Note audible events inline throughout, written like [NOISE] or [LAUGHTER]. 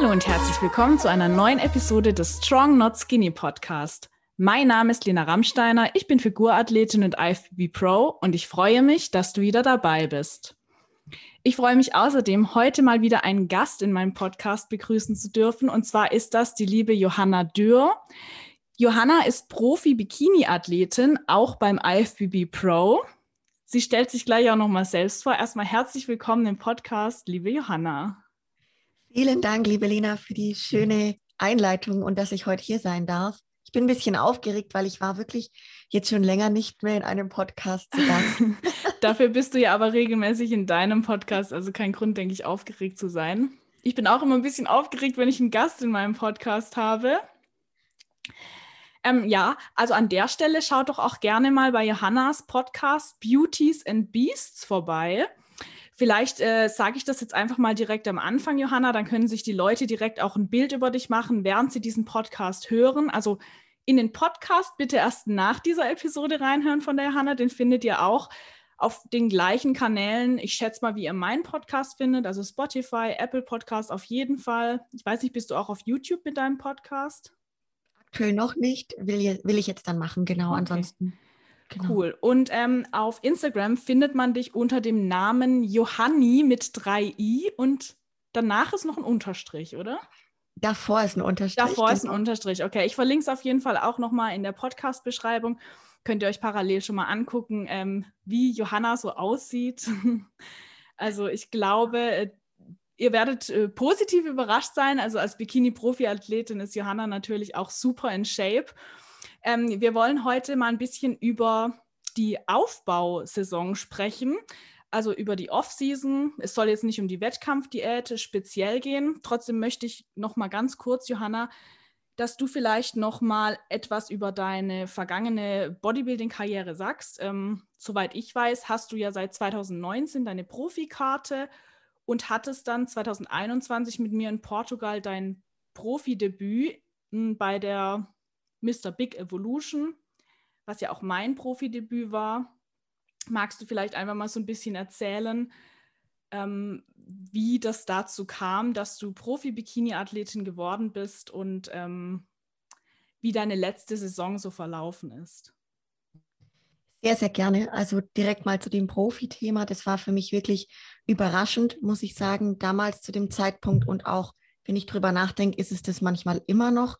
Hallo und herzlich willkommen zu einer neuen Episode des Strong Not Skinny Podcast. Mein Name ist Lena Rammsteiner, ich bin Figurathletin und IFBB Pro und ich freue mich, dass du wieder dabei bist. Ich freue mich außerdem, heute mal wieder einen Gast in meinem Podcast begrüßen zu dürfen und zwar ist das die liebe Johanna Dürr. Johanna ist Profi-Bikini-Athletin, auch beim IFBB Pro. Sie stellt sich gleich auch nochmal selbst vor. Erstmal herzlich willkommen im Podcast, liebe Johanna. Vielen Dank, liebe Lena, für die schöne Einleitung und dass ich heute hier sein darf. Ich bin ein bisschen aufgeregt, weil ich war wirklich jetzt schon länger nicht mehr in einem Podcast zu Gast. [LAUGHS] [LAUGHS] Dafür bist du ja aber regelmäßig in deinem Podcast, also kein Grund, denke ich, aufgeregt zu sein. Ich bin auch immer ein bisschen aufgeregt, wenn ich einen Gast in meinem Podcast habe. Ähm, ja, also an der Stelle schaut doch auch gerne mal bei Johannas Podcast Beauties and Beasts vorbei. Vielleicht äh, sage ich das jetzt einfach mal direkt am Anfang, Johanna, dann können sich die Leute direkt auch ein Bild über dich machen, während sie diesen Podcast hören. Also in den Podcast bitte erst nach dieser Episode reinhören von der Johanna, den findet ihr auch auf den gleichen Kanälen. Ich schätze mal, wie ihr meinen Podcast findet, also Spotify, Apple Podcast auf jeden Fall. Ich weiß nicht, bist du auch auf YouTube mit deinem Podcast? Aktuell noch nicht, will, will ich jetzt dann machen, genau. Okay. Ansonsten Genau. Cool. Und ähm, auf Instagram findet man dich unter dem Namen Johanni mit drei i und danach ist noch ein Unterstrich, oder? Davor ist ein Unterstrich. Davor genau. ist ein Unterstrich. Okay, ich verlinke es auf jeden Fall auch nochmal in der Podcast-Beschreibung. Könnt ihr euch parallel schon mal angucken, ähm, wie Johanna so aussieht. [LAUGHS] also ich glaube, äh, ihr werdet äh, positiv überrascht sein. Also als Bikini-Profi-Athletin ist Johanna natürlich auch super in Shape. Ähm, wir wollen heute mal ein bisschen über die Aufbausaison sprechen, also über die Off-Season. Es soll jetzt nicht um die Wettkampfdiät speziell gehen. Trotzdem möchte ich noch mal ganz kurz, Johanna, dass du vielleicht noch mal etwas über deine vergangene Bodybuilding-Karriere sagst. Ähm, soweit ich weiß, hast du ja seit 2019 deine Profikarte und hattest dann 2021 mit mir in Portugal dein Profidebüt hm, bei der Mr. Big Evolution, was ja auch mein Profidebüt war. Magst du vielleicht einfach mal so ein bisschen erzählen, ähm, wie das dazu kam, dass du Profi-Bikini-Athletin geworden bist und ähm, wie deine letzte Saison so verlaufen ist? Sehr, sehr gerne. Also direkt mal zu dem Profi-Thema. Das war für mich wirklich überraschend, muss ich sagen, damals zu dem Zeitpunkt und auch wenn ich drüber nachdenke, ist es das manchmal immer noch,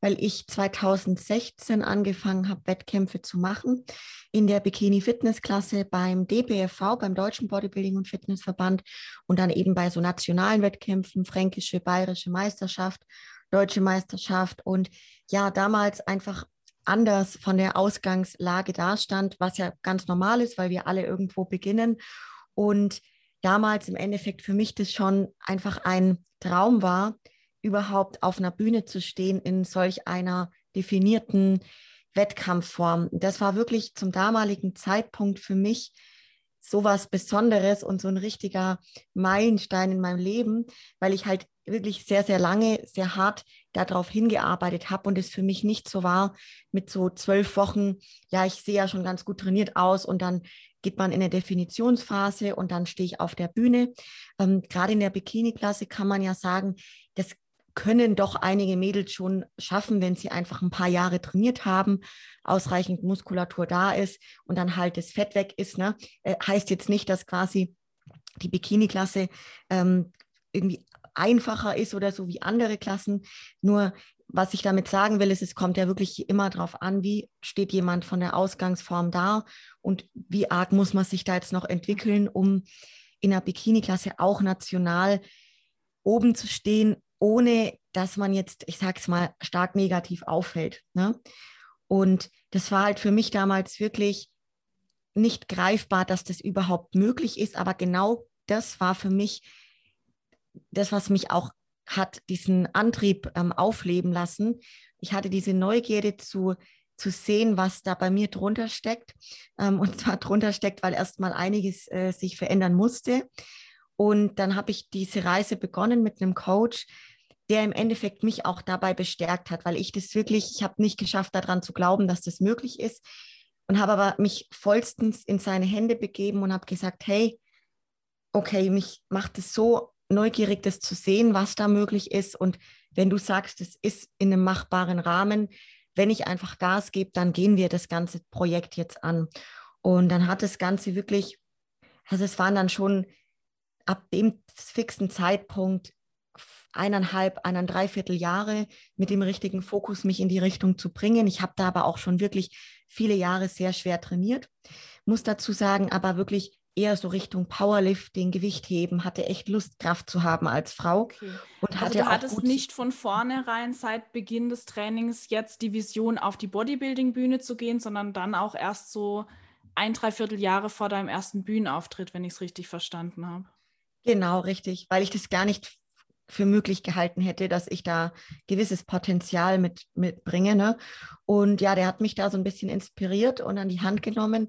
weil ich 2016 angefangen habe, Wettkämpfe zu machen in der Bikini-Fitness-Klasse beim DBFV, beim Deutschen Bodybuilding und Fitnessverband und dann eben bei so nationalen Wettkämpfen, fränkische, bayerische Meisterschaft, deutsche Meisterschaft und ja, damals einfach anders von der Ausgangslage dastand, was ja ganz normal ist, weil wir alle irgendwo beginnen und damals im Endeffekt für mich das schon einfach ein Traum war, überhaupt auf einer Bühne zu stehen in solch einer definierten Wettkampfform. Das war wirklich zum damaligen Zeitpunkt für mich so was Besonderes und so ein richtiger Meilenstein in meinem Leben, weil ich halt wirklich sehr, sehr lange, sehr hart darauf hingearbeitet habe und es für mich nicht so war mit so zwölf Wochen, ja, ich sehe ja schon ganz gut trainiert aus und dann geht man in eine Definitionsphase und dann stehe ich auf der Bühne. Ähm, Gerade in der Bikini-Klasse kann man ja sagen, das können doch einige Mädels schon schaffen, wenn sie einfach ein paar Jahre trainiert haben, ausreichend Muskulatur da ist und dann halt das Fett weg ist. Ne? Äh, heißt jetzt nicht, dass quasi die Bikini-Klasse ähm, irgendwie einfacher ist oder so wie andere Klassen. Nur was ich damit sagen will, ist, es kommt ja wirklich immer darauf an, wie steht jemand von der Ausgangsform da und wie arg muss man sich da jetzt noch entwickeln, um in der Bikini-Klasse auch national oben zu stehen, ohne dass man jetzt, ich sag's mal, stark negativ auffällt. Ne? Und das war halt für mich damals wirklich nicht greifbar, dass das überhaupt möglich ist, aber genau das war für mich das, was mich auch hat diesen Antrieb ähm, aufleben lassen. Ich hatte diese Neugierde zu, zu sehen, was da bei mir drunter steckt. Ähm, und zwar drunter steckt, weil erstmal einiges äh, sich verändern musste. Und dann habe ich diese Reise begonnen mit einem Coach, der im Endeffekt mich auch dabei bestärkt hat, weil ich das wirklich, ich habe nicht geschafft, daran zu glauben, dass das möglich ist und habe aber mich vollstens in seine Hände begeben und habe gesagt, hey, okay, mich macht es so neugierig, das zu sehen, was da möglich ist. Und wenn du sagst, es ist in einem machbaren Rahmen, wenn ich einfach Gas gebe, dann gehen wir das ganze Projekt jetzt an. Und dann hat das Ganze wirklich, also es waren dann schon ab dem fixen Zeitpunkt eineinhalb, eineinhalb, dreiviertel Jahre mit dem richtigen Fokus, mich in die Richtung zu bringen. Ich habe da aber auch schon wirklich viele Jahre sehr schwer trainiert. Muss dazu sagen, aber wirklich eher so Richtung Powerlifting, Gewichtheben, hatte echt Lust, Kraft zu haben als Frau. Okay. Und also hatte du hattest nicht von vornherein seit Beginn des Trainings jetzt die Vision, auf die Bodybuilding-Bühne zu gehen, sondern dann auch erst so ein, dreiviertel Jahre vor deinem ersten Bühnenauftritt, wenn ich es richtig verstanden habe. Genau, richtig, weil ich das gar nicht für möglich gehalten hätte, dass ich da gewisses Potenzial mit, mitbringe. Ne? Und ja, der hat mich da so ein bisschen inspiriert und an die Hand genommen.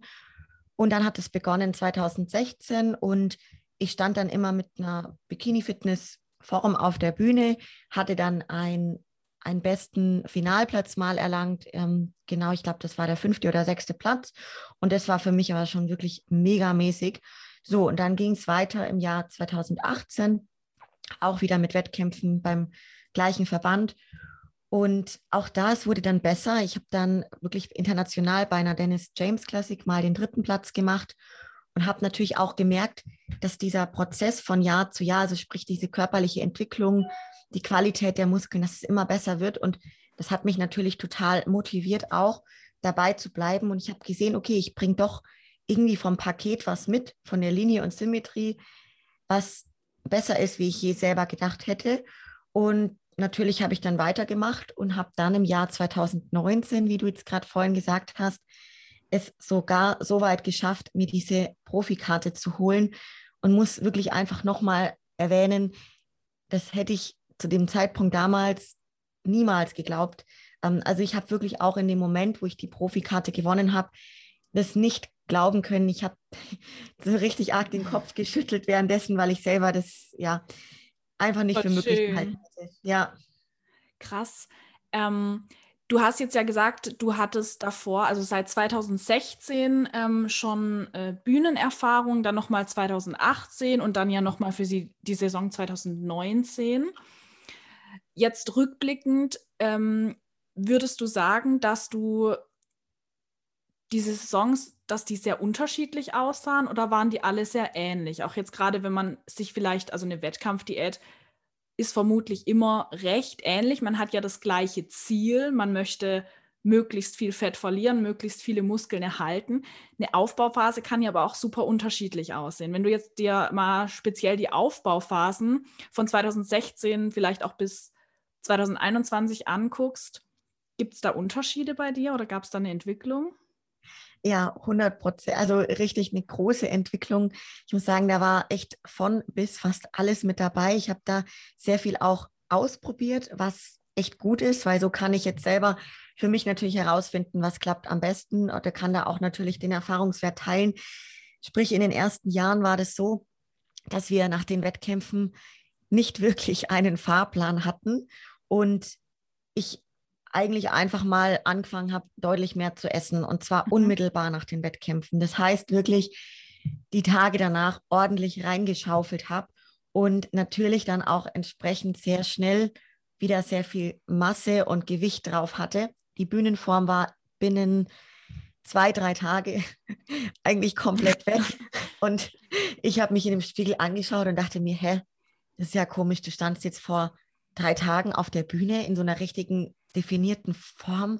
Und dann hat es begonnen 2016 und ich stand dann immer mit einer Bikini-Fitness-Form auf der Bühne, hatte dann ein, einen besten Finalplatz mal erlangt. Ähm, genau, ich glaube, das war der fünfte oder sechste Platz. Und das war für mich aber schon wirklich megamäßig. So, und dann ging es weiter im Jahr 2018, auch wieder mit Wettkämpfen beim gleichen Verband. Und auch da, es wurde dann besser. Ich habe dann wirklich international bei einer Dennis James Classic mal den dritten Platz gemacht und habe natürlich auch gemerkt, dass dieser Prozess von Jahr zu Jahr, also sprich diese körperliche Entwicklung, die Qualität der Muskeln, dass es immer besser wird. Und das hat mich natürlich total motiviert, auch dabei zu bleiben. Und ich habe gesehen, okay, ich bringe doch irgendwie vom Paket was mit, von der Linie und Symmetrie, was besser ist, wie ich je selber gedacht hätte. Und natürlich habe ich dann weitergemacht und habe dann im Jahr 2019, wie du jetzt gerade vorhin gesagt hast, es sogar so weit geschafft, mir diese Profikarte zu holen und muss wirklich einfach nochmal erwähnen, das hätte ich zu dem Zeitpunkt damals niemals geglaubt. Ähm, also ich habe wirklich auch in dem Moment, wo ich die Profikarte gewonnen habe, das nicht glauben können. Ich habe [LAUGHS] so richtig arg den Kopf geschüttelt währenddessen, weil ich selber das ja einfach nicht Gott für möglich schön. gehalten hätte. Ja. Krass. Ähm, du hast jetzt ja gesagt, du hattest davor, also seit 2016 ähm, schon äh, Bühnenerfahrung, dann nochmal 2018 und dann ja nochmal für sie die Saison 2019. Jetzt rückblickend, ähm, würdest du sagen, dass du diese Saisons, dass die sehr unterschiedlich aussahen oder waren die alle sehr ähnlich? Auch jetzt gerade, wenn man sich vielleicht, also eine Wettkampfdiät ist vermutlich immer recht ähnlich. Man hat ja das gleiche Ziel. Man möchte möglichst viel Fett verlieren, möglichst viele Muskeln erhalten. Eine Aufbauphase kann ja aber auch super unterschiedlich aussehen. Wenn du jetzt dir mal speziell die Aufbauphasen von 2016 vielleicht auch bis 2021 anguckst, gibt es da Unterschiede bei dir oder gab es da eine Entwicklung? Ja, 100 Prozent. Also richtig eine große Entwicklung. Ich muss sagen, da war echt von bis fast alles mit dabei. Ich habe da sehr viel auch ausprobiert, was echt gut ist, weil so kann ich jetzt selber für mich natürlich herausfinden, was klappt am besten oder kann da auch natürlich den Erfahrungswert teilen. Sprich, in den ersten Jahren war das so, dass wir nach den Wettkämpfen nicht wirklich einen Fahrplan hatten und ich eigentlich einfach mal angefangen habe, deutlich mehr zu essen und zwar mhm. unmittelbar nach den Wettkämpfen. Das heißt wirklich die Tage danach ordentlich reingeschaufelt habe und natürlich dann auch entsprechend sehr schnell wieder sehr viel Masse und Gewicht drauf hatte. Die Bühnenform war binnen zwei, drei Tage [LAUGHS] eigentlich komplett weg. Und ich habe mich in dem Spiegel angeschaut und dachte mir, hä, das ist ja komisch, du standst jetzt vor drei Tagen auf der Bühne in so einer richtigen definierten Form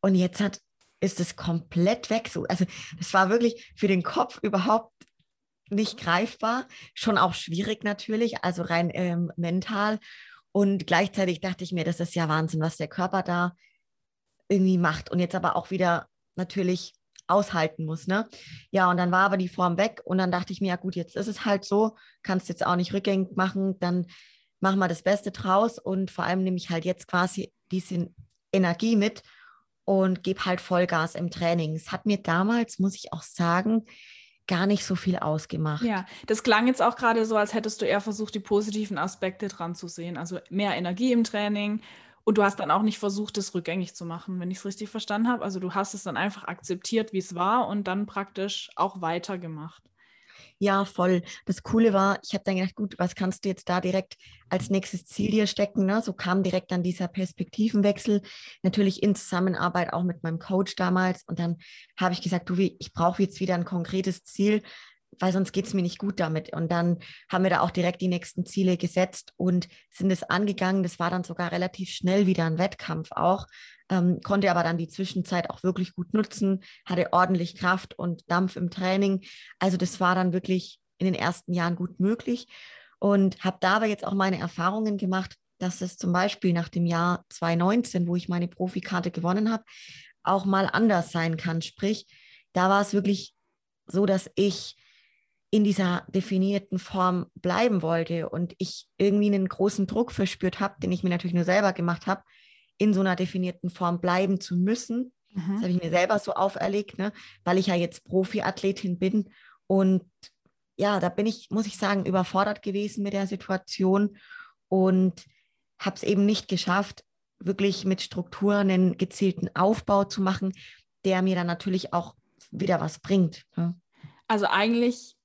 und jetzt hat, ist es komplett weg. So, also das war wirklich für den Kopf überhaupt nicht greifbar, schon auch schwierig natürlich, also rein ähm, mental. Und gleichzeitig dachte ich mir, das ist ja Wahnsinn, was der Körper da irgendwie macht und jetzt aber auch wieder natürlich aushalten muss. Ne? Ja, und dann war aber die Form weg und dann dachte ich mir, ja gut, jetzt ist es halt so, kannst jetzt auch nicht rückgängig machen, dann machen wir das Beste draus und vor allem nehme ich halt jetzt quasi diese Energie mit und gebe halt Vollgas im Training. Es hat mir damals, muss ich auch sagen, gar nicht so viel ausgemacht. Ja, das klang jetzt auch gerade so, als hättest du eher versucht, die positiven Aspekte dran zu sehen. Also mehr Energie im Training. Und du hast dann auch nicht versucht, das rückgängig zu machen, wenn ich es richtig verstanden habe. Also du hast es dann einfach akzeptiert, wie es war und dann praktisch auch weitergemacht. Ja, voll. Das Coole war, ich habe dann gedacht, gut, was kannst du jetzt da direkt als nächstes Ziel dir stecken? Ne? So kam direkt dann dieser Perspektivenwechsel, natürlich in Zusammenarbeit auch mit meinem Coach damals. Und dann habe ich gesagt, du, ich brauche jetzt wieder ein konkretes Ziel, weil sonst geht es mir nicht gut damit. Und dann haben wir da auch direkt die nächsten Ziele gesetzt und sind es angegangen. Das war dann sogar relativ schnell wieder ein Wettkampf auch, ähm, konnte aber dann die Zwischenzeit auch wirklich gut nutzen, hatte ordentlich Kraft und Dampf im Training. Also das war dann wirklich in den ersten Jahren gut möglich und habe dabei jetzt auch meine Erfahrungen gemacht, dass es zum Beispiel nach dem Jahr 2019, wo ich meine Profikarte gewonnen habe, auch mal anders sein kann. Sprich, da war es wirklich so, dass ich in dieser definierten Form bleiben wollte und ich irgendwie einen großen Druck verspürt habe, den ich mir natürlich nur selber gemacht habe, in so einer definierten Form bleiben zu müssen. Mhm. Das habe ich mir selber so auferlegt, ne? weil ich ja jetzt Profiathletin bin. Und ja, da bin ich, muss ich sagen, überfordert gewesen mit der Situation und habe es eben nicht geschafft, wirklich mit Strukturen einen gezielten Aufbau zu machen, der mir dann natürlich auch wieder was bringt. Ne? Also eigentlich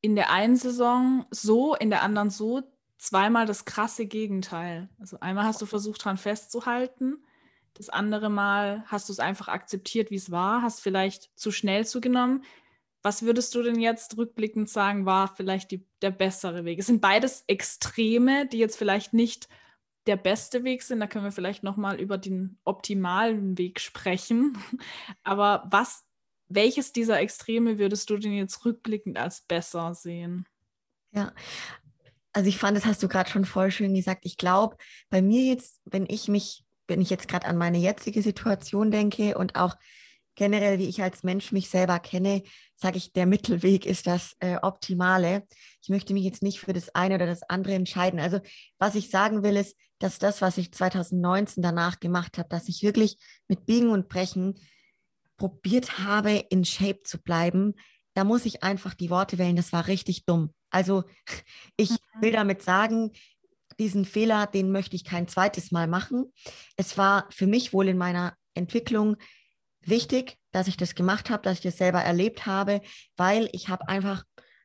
in der einen Saison so, in der anderen so, zweimal das krasse Gegenteil. Also einmal hast du versucht, daran festzuhalten, das andere Mal hast du es einfach akzeptiert, wie es war, hast vielleicht zu schnell zugenommen. Was würdest du denn jetzt rückblickend sagen, war vielleicht die, der bessere Weg? Es sind beides Extreme, die jetzt vielleicht nicht der beste Weg sind. Da können wir vielleicht nochmal über den optimalen Weg sprechen. [LAUGHS] Aber was welches dieser Extreme würdest du denn jetzt rückblickend als besser sehen? Ja, also ich fand, das hast du gerade schon voll schön gesagt. Ich glaube, bei mir jetzt, wenn ich mich, wenn ich jetzt gerade an meine jetzige Situation denke und auch generell, wie ich als Mensch mich selber kenne, sage ich, der Mittelweg ist das äh, Optimale. Ich möchte mich jetzt nicht für das eine oder das andere entscheiden. Also was ich sagen will, ist, dass das, was ich 2019 danach gemacht habe, dass ich wirklich mit Biegen und Brechen probiert habe, in Shape zu bleiben, da muss ich einfach die Worte wählen, das war richtig dumm. Also [LAUGHS] ich mhm. will damit sagen, diesen Fehler, den möchte ich kein zweites Mal machen. Es war für mich wohl in meiner Entwicklung wichtig, dass ich das gemacht habe, dass ich das selber erlebt habe, weil ich habe einfach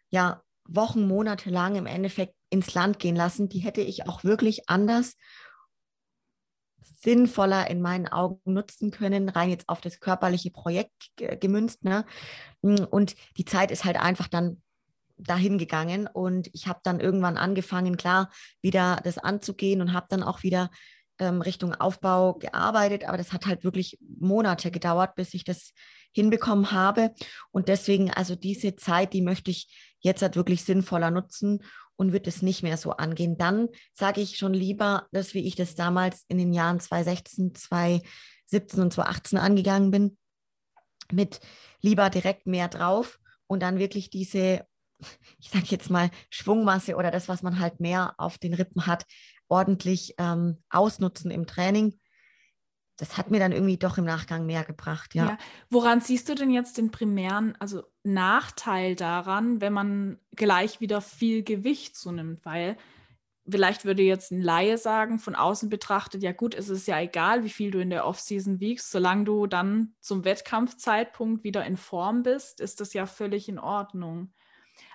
ja Wochen, Monate lang im Endeffekt ins Land gehen lassen. Die hätte ich auch wirklich anders sinnvoller in meinen Augen nutzen können, rein jetzt auf das körperliche Projekt gemünzt. Ne? Mm, und die Zeit ist halt einfach dann dahin gegangen und ich habe dann irgendwann angefangen, klar, wieder das anzugehen und habe dann auch wieder ähm, Richtung Aufbau gearbeitet, aber das hat halt wirklich Monate gedauert, bis ich das hinbekommen habe. Und deswegen, also diese Zeit, die möchte ich jetzt halt wirklich sinnvoller nutzen und wird es nicht mehr so angehen. Dann sage ich schon lieber, dass wie ich das damals in den Jahren 2016, 2017 und 2018 angegangen bin, mit lieber direkt mehr drauf und dann wirklich diese, [LAUGHS] ich sage jetzt mal, Schwungmasse oder das, was man halt mehr auf den Rippen hat, ordentlich ähm, ausnutzen im Training das hat mir dann irgendwie doch im Nachgang mehr gebracht, ja. ja. Woran siehst du denn jetzt den primären, also Nachteil daran, wenn man gleich wieder viel Gewicht zunimmt? Weil vielleicht würde jetzt ein Laie sagen, von außen betrachtet, ja gut, es ist ja egal, wie viel du in der Offseason wiegst, solange du dann zum Wettkampfzeitpunkt wieder in Form bist, ist das ja völlig in Ordnung.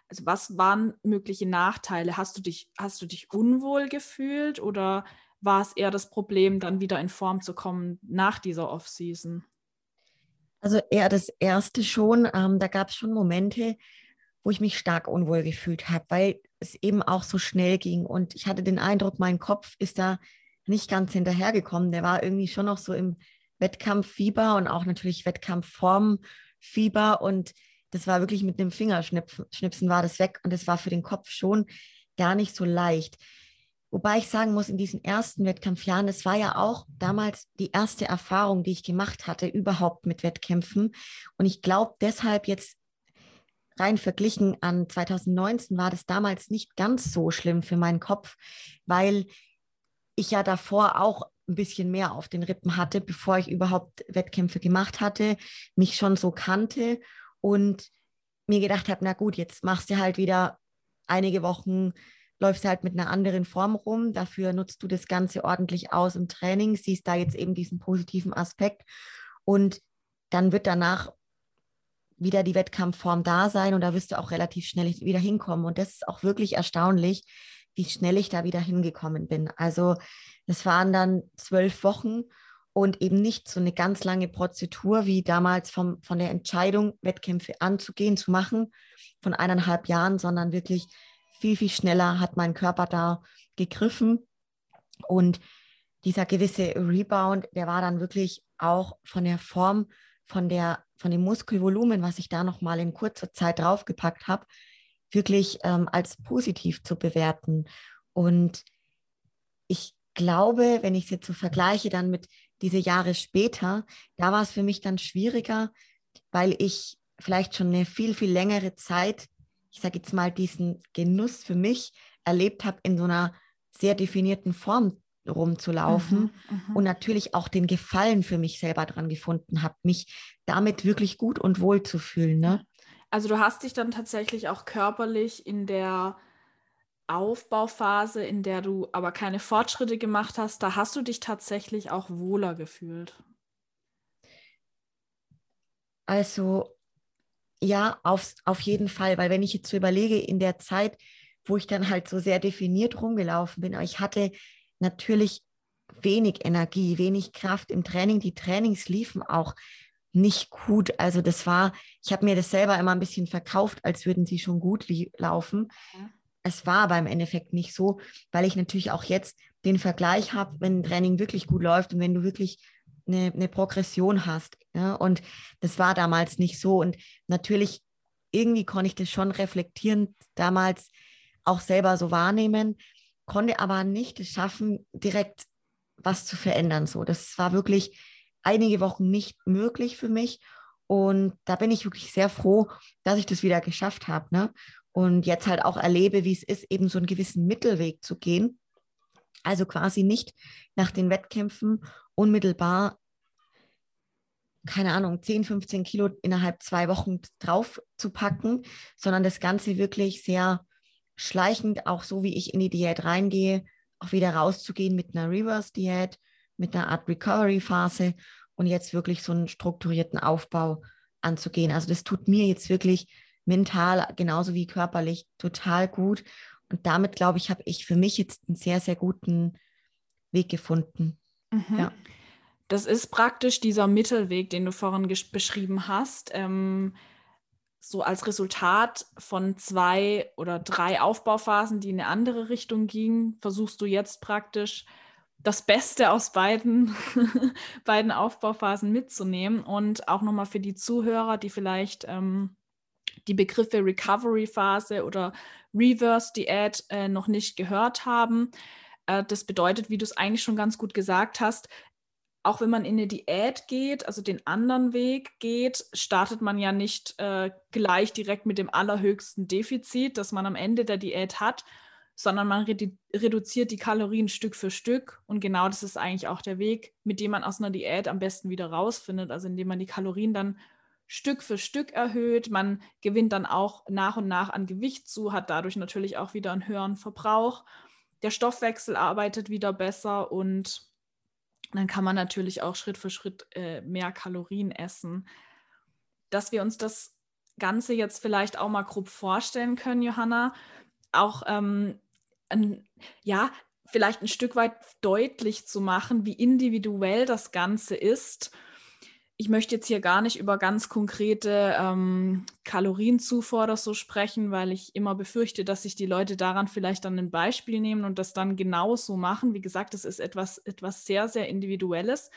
Also was waren mögliche Nachteile? Hast du dich, hast du dich unwohl gefühlt oder war es eher das Problem, dann wieder in Form zu kommen nach dieser Offseason? Also eher das erste schon. Ähm, da gab es schon Momente, wo ich mich stark unwohl gefühlt habe, weil es eben auch so schnell ging. Und ich hatte den Eindruck, mein Kopf ist da nicht ganz hinterhergekommen. Der war irgendwie schon noch so im Wettkampffieber und auch natürlich Wettkampfformfieber. Und das war wirklich mit dem Fingerschnipsen war das weg. Und das war für den Kopf schon gar nicht so leicht. Wobei ich sagen muss, in diesen ersten Wettkampfjahren, es war ja auch damals die erste Erfahrung, die ich gemacht hatte, überhaupt mit Wettkämpfen. Und ich glaube deshalb jetzt rein verglichen an 2019 war das damals nicht ganz so schlimm für meinen Kopf, weil ich ja davor auch ein bisschen mehr auf den Rippen hatte, bevor ich überhaupt Wettkämpfe gemacht hatte, mich schon so kannte und mir gedacht habe, na gut, jetzt machst du halt wieder einige Wochen läufst halt mit einer anderen Form rum. Dafür nutzt du das Ganze ordentlich aus im Training, siehst da jetzt eben diesen positiven Aspekt. Und dann wird danach wieder die Wettkampfform da sein und da wirst du auch relativ schnell wieder hinkommen. Und das ist auch wirklich erstaunlich, wie schnell ich da wieder hingekommen bin. Also das waren dann zwölf Wochen und eben nicht so eine ganz lange Prozedur wie damals vom, von der Entscheidung, Wettkämpfe anzugehen, zu machen, von eineinhalb Jahren, sondern wirklich viel, viel schneller hat mein Körper da gegriffen. Und dieser gewisse Rebound, der war dann wirklich auch von der Form, von, der, von dem Muskelvolumen, was ich da nochmal in kurzer Zeit draufgepackt habe, wirklich ähm, als positiv zu bewerten. Und ich glaube, wenn ich es jetzt so vergleiche, dann mit diese Jahre später, da war es für mich dann schwieriger, weil ich vielleicht schon eine viel, viel längere Zeit, ich sage jetzt mal, diesen Genuss für mich erlebt habe, in so einer sehr definierten Form rumzulaufen mhm, mhm. und natürlich auch den Gefallen für mich selber dran gefunden habe, mich damit wirklich gut und wohl zu fühlen. Ne? Also du hast dich dann tatsächlich auch körperlich in der Aufbauphase, in der du aber keine Fortschritte gemacht hast, da hast du dich tatsächlich auch wohler gefühlt. Also ja, auf, auf jeden Fall, weil wenn ich jetzt so überlege, in der Zeit, wo ich dann halt so sehr definiert rumgelaufen bin, ich hatte natürlich wenig Energie, wenig Kraft im Training. Die Trainings liefen auch nicht gut. Also das war, ich habe mir das selber immer ein bisschen verkauft, als würden sie schon gut laufen. Ja es war aber im Endeffekt nicht so, weil ich natürlich auch jetzt den Vergleich habe, wenn ein Training wirklich gut läuft und wenn du wirklich eine, eine Progression hast. Ja? Und das war damals nicht so. Und natürlich, irgendwie konnte ich das schon reflektieren, damals auch selber so wahrnehmen, konnte aber nicht es schaffen, direkt was zu verändern. So, das war wirklich einige Wochen nicht möglich für mich. Und da bin ich wirklich sehr froh, dass ich das wieder geschafft habe. Ne? und jetzt halt auch erlebe, wie es ist, eben so einen gewissen Mittelweg zu gehen. Also quasi nicht nach den Wettkämpfen unmittelbar, keine Ahnung, 10, 15 Kilo innerhalb zwei Wochen drauf zu packen, sondern das Ganze wirklich sehr schleichend, auch so wie ich in die Diät reingehe, auch wieder rauszugehen mit einer Reverse-Diät, mit einer Art Recovery-Phase und jetzt wirklich so einen strukturierten Aufbau anzugehen. Also das tut mir jetzt wirklich mental genauso wie körperlich total gut. Und damit, glaube ich, habe ich für mich jetzt einen sehr, sehr guten Weg gefunden. Mhm. Ja. Das ist praktisch dieser Mittelweg, den du vorhin beschrieben hast. Ähm, so als Resultat von zwei oder drei Aufbauphasen, die in eine andere Richtung gingen, versuchst du jetzt praktisch das Beste aus beiden, [LAUGHS] beiden Aufbauphasen mitzunehmen und auch nochmal für die Zuhörer, die vielleicht ähm, die Begriffe Recovery-Phase oder Reverse-Diät äh, noch nicht gehört haben. Äh, das bedeutet, wie du es eigentlich schon ganz gut gesagt hast, auch wenn man in eine Diät geht, also den anderen Weg geht, startet man ja nicht äh, gleich direkt mit dem allerhöchsten Defizit, das man am Ende der Diät hat, sondern man redu reduziert die Kalorien Stück für Stück. Und genau das ist eigentlich auch der Weg, mit dem man aus einer Diät am besten wieder rausfindet, also indem man die Kalorien dann Stück für Stück erhöht. Man gewinnt dann auch nach und nach an Gewicht zu, hat dadurch natürlich auch wieder einen höheren Verbrauch. Der Stoffwechsel arbeitet wieder besser und dann kann man natürlich auch Schritt für Schritt äh, mehr Kalorien essen. Dass wir uns das Ganze jetzt vielleicht auch mal grob vorstellen können, Johanna, auch ähm, ein, ja, vielleicht ein Stück weit deutlich zu machen, wie individuell das Ganze ist ich möchte jetzt hier gar nicht über ganz konkrete ähm, Kalorienzufuhr oder so sprechen, weil ich immer befürchte, dass sich die Leute daran vielleicht dann ein Beispiel nehmen und das dann genauso machen. Wie gesagt, das ist etwas, etwas sehr, sehr Individuelles.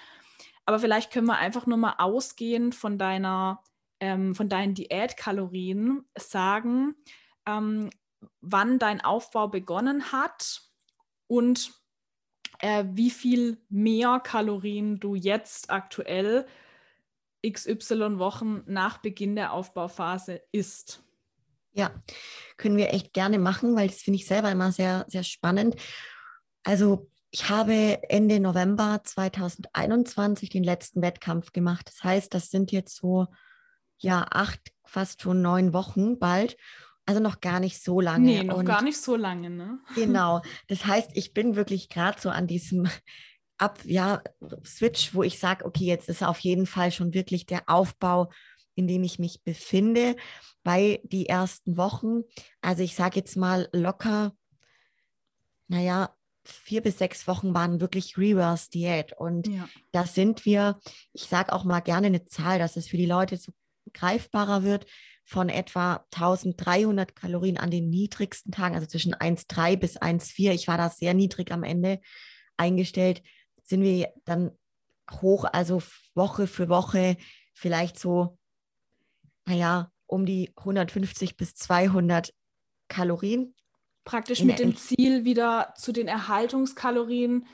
Aber vielleicht können wir einfach nur mal ausgehend von deiner, ähm, von deinen Diätkalorien sagen, ähm, wann dein Aufbau begonnen hat und äh, wie viel mehr Kalorien du jetzt aktuell XY Wochen nach Beginn der Aufbauphase ist. Ja, können wir echt gerne machen, weil das finde ich selber immer sehr, sehr spannend. Also ich habe Ende November 2021 den letzten Wettkampf gemacht. Das heißt, das sind jetzt so ja acht, fast schon neun Wochen bald. Also noch gar nicht so lange. Nee, noch Und gar nicht so lange, ne? Genau. [LAUGHS] Das heißt, ich bin wirklich gerade so an diesem ab, ja, Switch, wo ich sage, okay, jetzt ist auf jeden Fall schon wirklich der Aufbau in dem ich mich befinde, bei die ersten Wochen. Also ich sage jetzt mal locker, naja, vier bis sechs Wochen waren wirklich Reverse Diät. Und ja. da sind wir, ich sage auch mal gerne eine Zahl, dass es für die Leute so greifbarer wird, von etwa 1300 Kalorien an den niedrigsten Tagen, also zwischen 1,3 bis 1,4. Ich war da sehr niedrig am Ende eingestellt, sind wir dann hoch, also Woche für Woche vielleicht so, naja, um die 150 bis 200 Kalorien Praktisch mit dem Ziel wieder zu den Erhaltungskalorien,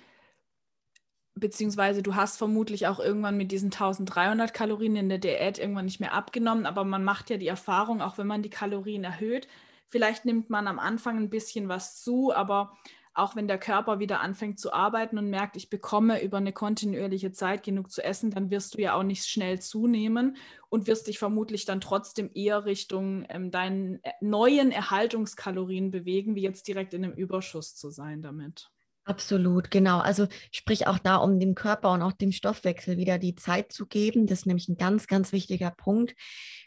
beziehungsweise du hast vermutlich auch irgendwann mit diesen 1300 Kalorien in der Diät irgendwann nicht mehr abgenommen, aber man macht ja die Erfahrung, auch wenn man die Kalorien erhöht, vielleicht nimmt man am Anfang ein bisschen was zu, aber auch wenn der Körper wieder anfängt zu arbeiten und merkt, ich bekomme über eine kontinuierliche Zeit genug zu essen, dann wirst du ja auch nicht schnell zunehmen und wirst dich vermutlich dann trotzdem eher Richtung ähm, deinen äh, neuen Erhaltungskalorien bewegen, wie jetzt direkt in einem Überschuss zu sein damit. Absolut, genau. Also sprich auch da, um dem Körper und auch dem Stoffwechsel wieder die Zeit zu geben. Das ist nämlich ein ganz, ganz wichtiger Punkt.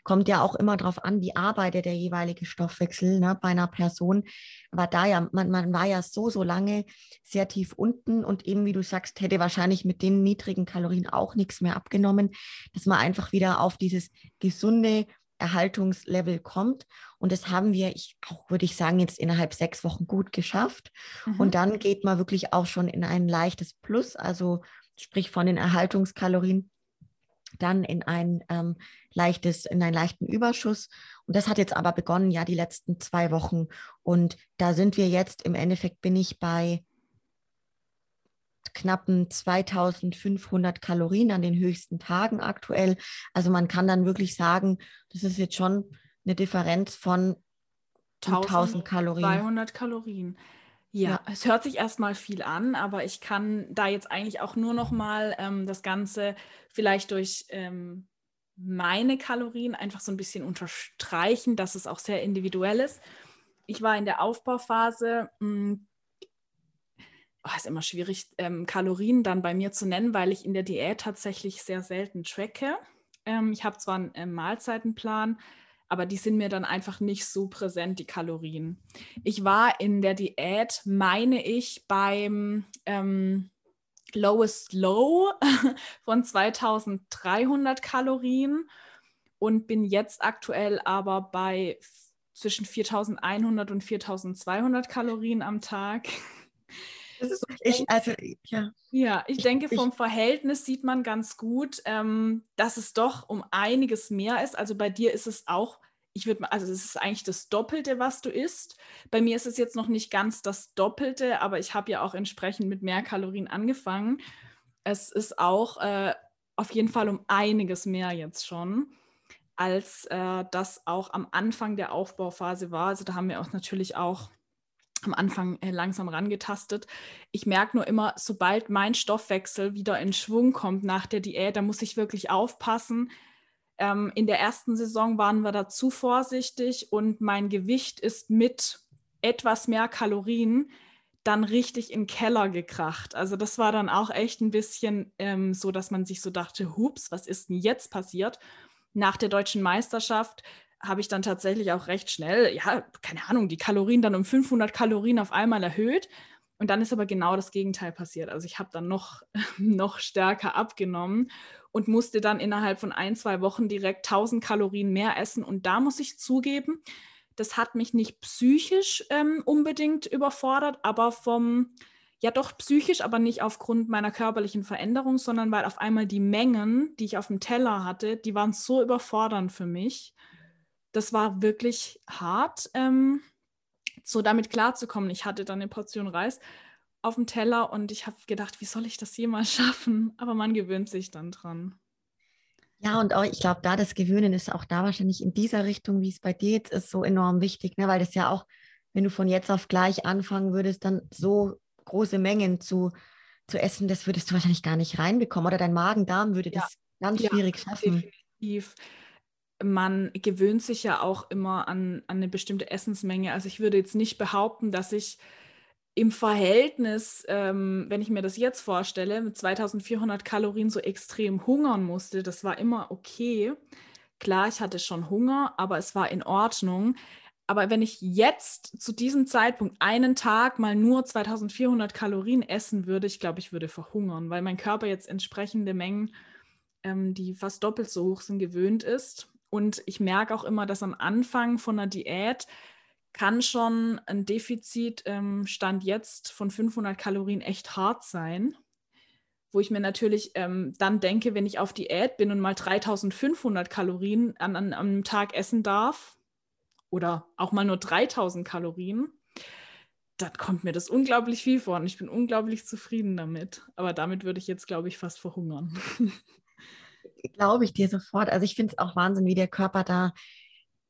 Kommt ja auch immer darauf an, wie arbeitet der jeweilige Stoffwechsel ne, bei einer Person. Aber da ja, man, man war ja so, so lange sehr tief unten und eben, wie du sagst, hätte wahrscheinlich mit den niedrigen Kalorien auch nichts mehr abgenommen, dass man einfach wieder auf dieses gesunde, Erhaltungslevel kommt. Und das haben wir, ich auch würde ich sagen, jetzt innerhalb sechs Wochen gut geschafft. Mhm. Und dann geht man wirklich auch schon in ein leichtes Plus, also sprich von den Erhaltungskalorien dann in ein ähm, leichtes, in einen leichten Überschuss. Und das hat jetzt aber begonnen, ja, die letzten zwei Wochen. Und da sind wir jetzt, im Endeffekt bin ich bei knappen 2500 Kalorien an den höchsten Tagen aktuell. Also man kann dann wirklich sagen, das ist jetzt schon eine Differenz von 1000 Kalorien. 200 Kalorien. Ja, ja, es hört sich erstmal viel an, aber ich kann da jetzt eigentlich auch nur noch mal ähm, das Ganze vielleicht durch ähm, meine Kalorien einfach so ein bisschen unterstreichen, dass es auch sehr individuell ist. Ich war in der Aufbauphase mh, hm, oh, ist immer schwierig, ähm, Kalorien dann bei mir zu nennen, weil ich in der Diät tatsächlich sehr selten tracke. Ähm, ich habe zwar einen äh, Mahlzeitenplan, aber die sind mir dann einfach nicht so präsent, die Kalorien. Ich war in der Diät, meine ich, beim ähm, Lowest Low [LAUGHS] von 2300 Kalorien und bin jetzt aktuell aber bei zwischen 4100 und 4200 Kalorien am Tag. [LAUGHS] ist, ich, also, ja. ja, ich, ich denke, vom ich, Verhältnis sieht man ganz gut, ähm, dass es doch um einiges mehr ist. Also bei dir ist es auch, ich würde also es ist eigentlich das Doppelte, was du isst. Bei mir ist es jetzt noch nicht ganz das Doppelte, aber ich habe ja auch entsprechend mit mehr Kalorien angefangen. Es ist auch äh, auf jeden Fall um einiges mehr jetzt schon als äh, das auch am Anfang der Aufbauphase war. Also da haben wir auch natürlich auch am Anfang äh, langsam rangetastet. Ich merke nur immer, sobald mein Stoffwechsel wieder in Schwung kommt nach der Diät, da muss ich wirklich aufpassen. Ähm, in der ersten Saison waren wir da zu vorsichtig und mein Gewicht ist mit etwas mehr Kalorien dann richtig in den Keller gekracht. Also das war dann auch echt ein bisschen ähm, so, dass man sich so dachte, hups, was ist denn jetzt passiert? Nach der deutschen Meisterschaft habe ich dann tatsächlich auch recht schnell, ja, keine Ahnung, die Kalorien dann um 500 Kalorien auf einmal erhöht. Und dann ist aber genau das Gegenteil passiert. Also ich habe dann noch, [LAUGHS] noch stärker abgenommen und musste dann innerhalb von ein, zwei Wochen direkt 1000 Kalorien mehr essen. Und da muss ich zugeben, das hat mich nicht psychisch ähm, unbedingt überfordert, aber vom, ja doch psychisch, aber nicht aufgrund meiner körperlichen Veränderung, sondern weil auf einmal die Mengen, die ich auf dem Teller hatte, die waren so überfordernd für mich das war wirklich hart, ähm, so damit klarzukommen. Ich hatte dann eine Portion Reis auf dem Teller und ich habe gedacht, wie soll ich das jemals [LAUGHS] schaffen? Aber man gewöhnt sich dann dran. Ja, und auch, ich glaube, da das Gewöhnen ist auch da wahrscheinlich in dieser Richtung, wie es bei dir jetzt ist, so enorm wichtig, ne? weil das ja auch, wenn du von jetzt auf gleich anfangen würdest, dann so große Mengen zu, zu essen, das würdest du wahrscheinlich gar nicht reinbekommen. Oder dein Magen-Darm würde ja. das ganz ja, schwierig schaffen. Definitiv man gewöhnt sich ja auch immer an, an eine bestimmte Essensmenge. Also ich würde jetzt nicht behaupten, dass ich im Verhältnis, ähm, wenn ich mir das jetzt vorstelle, mit 2400 Kalorien so extrem hungern musste. Das war immer okay. klar, ich hatte schon Hunger, aber es war in Ordnung. Aber wenn ich jetzt zu diesem Zeitpunkt einen Tag mal nur 2400 Kalorien essen würde, ich glaube, ich würde verhungern, weil mein Körper jetzt entsprechende Mengen, ähm, die fast doppelt so hoch sind, gewöhnt ist. Und ich merke auch immer, dass am Anfang von einer Diät kann schon ein Defizit ähm, Stand jetzt von 500 Kalorien echt hart sein. Wo ich mir natürlich ähm, dann denke, wenn ich auf Diät bin und mal 3500 Kalorien an, an, am Tag essen darf, oder auch mal nur 3000 Kalorien, dann kommt mir das unglaublich viel vor und ich bin unglaublich zufrieden damit. Aber damit würde ich jetzt, glaube ich, fast verhungern. [LAUGHS] Glaube ich dir sofort. Also ich finde es auch Wahnsinn, wie der Körper da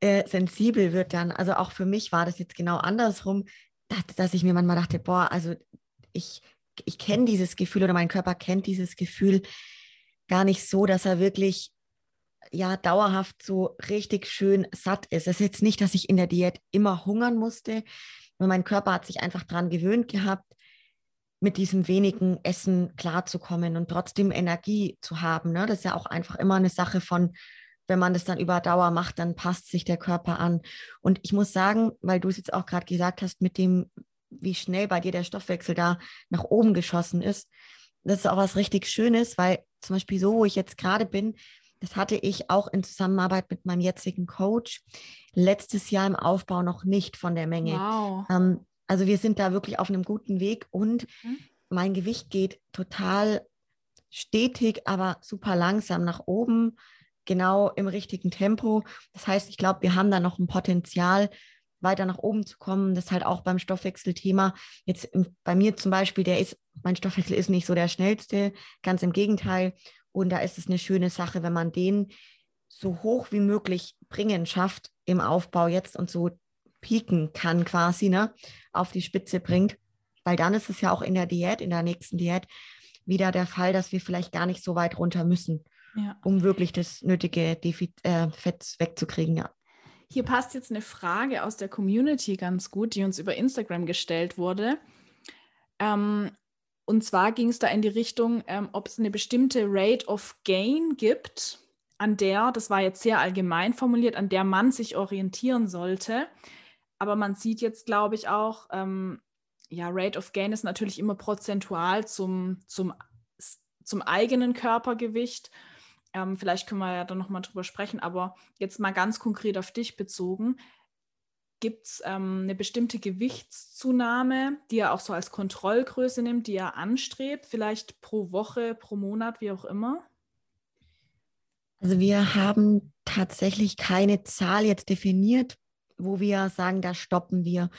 äh, sensibel wird dann. Also auch für mich war das jetzt genau andersrum, dass, dass ich mir manchmal dachte, boah, also ich, ich kenne dieses Gefühl oder mein Körper kennt dieses Gefühl gar nicht so, dass er wirklich ja dauerhaft so richtig schön satt ist. Es ist jetzt nicht, dass ich in der Diät immer hungern musste, weil mein Körper hat sich einfach daran gewöhnt gehabt, mit diesem wenigen Essen klarzukommen und trotzdem Energie zu haben. Ne? Das ist ja auch einfach immer eine Sache von, wenn man das dann über Dauer macht, dann passt sich der Körper an. Und ich muss sagen, weil du es jetzt auch gerade gesagt hast, mit dem, wie schnell bei dir der Stoffwechsel da nach oben geschossen ist, das ist auch was richtig Schönes, weil zum Beispiel so, wo ich jetzt gerade bin, das hatte ich auch in Zusammenarbeit mit meinem jetzigen Coach letztes Jahr im Aufbau noch nicht von der Menge. Wow. Ähm, also wir sind da wirklich auf einem guten Weg und mhm. mein Gewicht geht total stetig, aber super langsam nach oben, genau im richtigen Tempo. Das heißt, ich glaube, wir haben da noch ein Potenzial, weiter nach oben zu kommen. Das ist halt auch beim Stoffwechselthema. Jetzt bei mir zum Beispiel, der ist, mein Stoffwechsel ist nicht so der schnellste, ganz im Gegenteil. Und da ist es eine schöne Sache, wenn man den so hoch wie möglich bringen schafft im Aufbau jetzt und so pieken kann quasi, ne, auf die Spitze bringt. Weil dann ist es ja auch in der Diät, in der nächsten Diät, wieder der Fall, dass wir vielleicht gar nicht so weit runter müssen, ja. um wirklich das nötige Defiz äh, Fett wegzukriegen, ja. Hier passt jetzt eine Frage aus der Community ganz gut, die uns über Instagram gestellt wurde. Ähm, und zwar ging es da in die Richtung, ähm, ob es eine bestimmte Rate of Gain gibt, an der, das war jetzt sehr allgemein formuliert, an der man sich orientieren sollte. Aber man sieht jetzt, glaube ich, auch, ähm, ja, Rate of Gain ist natürlich immer prozentual zum, zum, zum eigenen Körpergewicht. Ähm, vielleicht können wir ja dann nochmal drüber sprechen, aber jetzt mal ganz konkret auf dich bezogen gibt es ähm, eine bestimmte Gewichtszunahme, die er auch so als Kontrollgröße nimmt, die er anstrebt, vielleicht pro Woche, pro Monat, wie auch immer? Also wir haben tatsächlich keine Zahl jetzt definiert, wo wir sagen, da stoppen wir.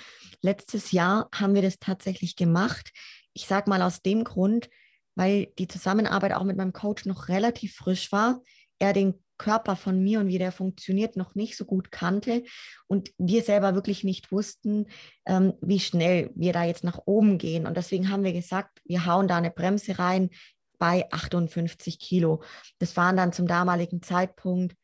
Letztes Jahr haben wir das tatsächlich gemacht. Ich sage mal aus dem Grund, weil die Zusammenarbeit auch mit meinem Coach noch relativ frisch war. Er den Körper von mir und wie der funktioniert, noch nicht so gut kannte und wir selber wirklich nicht wussten, ähm, wie schnell wir da jetzt nach oben gehen. Und deswegen haben wir gesagt, wir hauen da eine Bremse rein bei 58 Kilo. Das waren dann zum damaligen Zeitpunkt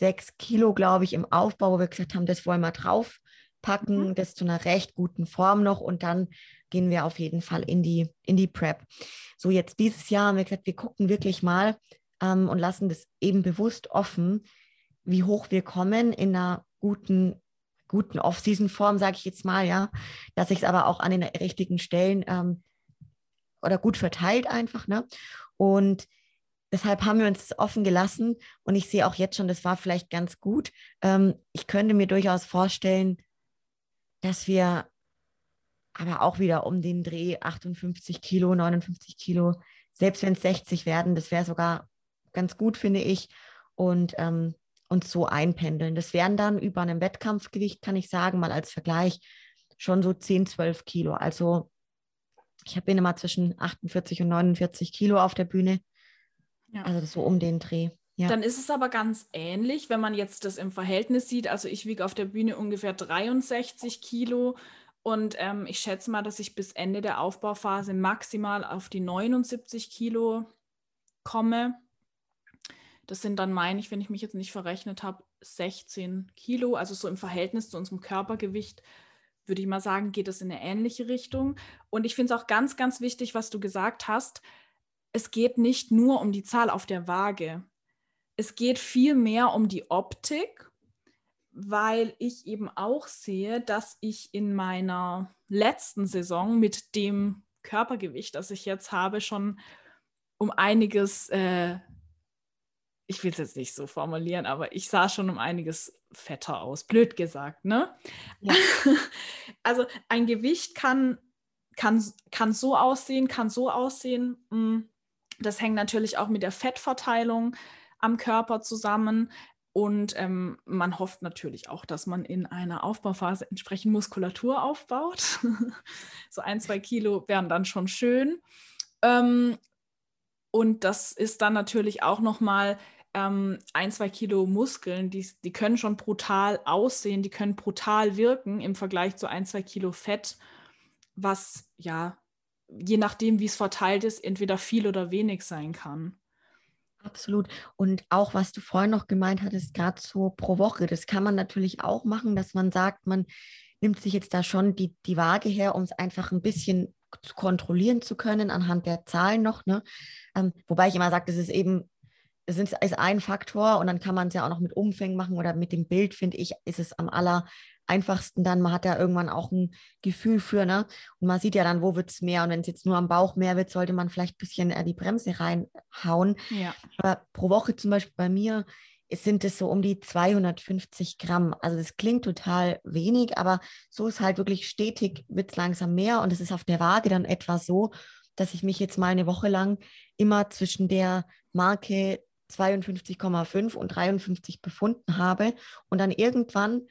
sechs Kilo, glaube ich, im Aufbau, wo wir gesagt haben, das wollen wir draufpacken, mhm. das zu einer recht guten Form noch und dann gehen wir auf jeden Fall in die, in die Prep. So, jetzt dieses Jahr haben wir gesagt, wir gucken wirklich mal, ähm, und lassen das eben bewusst offen, wie hoch wir kommen in einer guten, guten Off-Season-Form, sage ich jetzt mal, ja, dass ich es aber auch an den richtigen Stellen ähm, oder gut verteilt einfach, ne? Und deshalb haben wir uns das offen gelassen und ich sehe auch jetzt schon, das war vielleicht ganz gut. Ähm, ich könnte mir durchaus vorstellen, dass wir aber auch wieder um den Dreh 58 Kilo, 59 Kilo, selbst wenn es 60 werden, das wäre sogar ganz gut, finde ich. Und ähm, uns so einpendeln. Das wären dann über einem Wettkampfgewicht, kann ich sagen, mal als Vergleich, schon so 10, 12 Kilo. Also ich bin immer zwischen 48 und 49 Kilo auf der Bühne. Ja. Also so um den Dreh. Ja. Dann ist es aber ganz ähnlich, wenn man jetzt das im Verhältnis sieht. Also ich wiege auf der Bühne ungefähr 63 Kilo und ähm, ich schätze mal, dass ich bis Ende der Aufbauphase maximal auf die 79 Kilo komme. Das sind dann, meine ich, wenn ich mich jetzt nicht verrechnet habe, 16 Kilo. Also so im Verhältnis zu unserem Körpergewicht würde ich mal sagen, geht es in eine ähnliche Richtung. Und ich finde es auch ganz, ganz wichtig, was du gesagt hast. Es geht nicht nur um die Zahl auf der Waage. es geht viel mehr um die Optik, weil ich eben auch sehe, dass ich in meiner letzten Saison mit dem Körpergewicht, das ich jetzt habe, schon um einiges, äh, ich will es jetzt nicht so formulieren, aber ich sah schon um einiges fetter aus, blöd gesagt, ne? Ja. [LAUGHS] also ein Gewicht kann, kann, kann so aussehen, kann so aussehen. Hm, das hängt natürlich auch mit der Fettverteilung am Körper zusammen. Und ähm, man hofft natürlich auch, dass man in einer Aufbauphase entsprechend Muskulatur aufbaut. [LAUGHS] so ein, zwei Kilo wären dann schon schön. Ähm, und das ist dann natürlich auch nochmal ähm, ein, zwei Kilo Muskeln, die, die können schon brutal aussehen, die können brutal wirken im Vergleich zu ein, zwei Kilo Fett, was ja, je nachdem, wie es verteilt ist, entweder viel oder wenig sein kann. Absolut. Und auch, was du vorhin noch gemeint hattest, gerade so pro Woche, das kann man natürlich auch machen, dass man sagt, man nimmt sich jetzt da schon die, die Waage her, um es einfach ein bisschen zu kontrollieren zu können anhand der Zahlen noch. Ne? Ähm, wobei ich immer sage, das ist eben, das ist ein Faktor und dann kann man es ja auch noch mit Umfängen machen oder mit dem Bild, finde ich, ist es am aller einfachsten dann, man hat ja irgendwann auch ein Gefühl für, ne? Und man sieht ja dann, wo wird es mehr. Und wenn es jetzt nur am Bauch mehr wird, sollte man vielleicht ein bisschen äh, die Bremse reinhauen. Ja. Aber pro Woche zum Beispiel bei mir sind es so um die 250 Gramm. Also das klingt total wenig, aber so ist halt wirklich stetig, wird es langsam mehr. Und es ist auf der Waage dann etwa so, dass ich mich jetzt mal eine Woche lang immer zwischen der Marke 52,5 und 53 befunden habe und dann irgendwann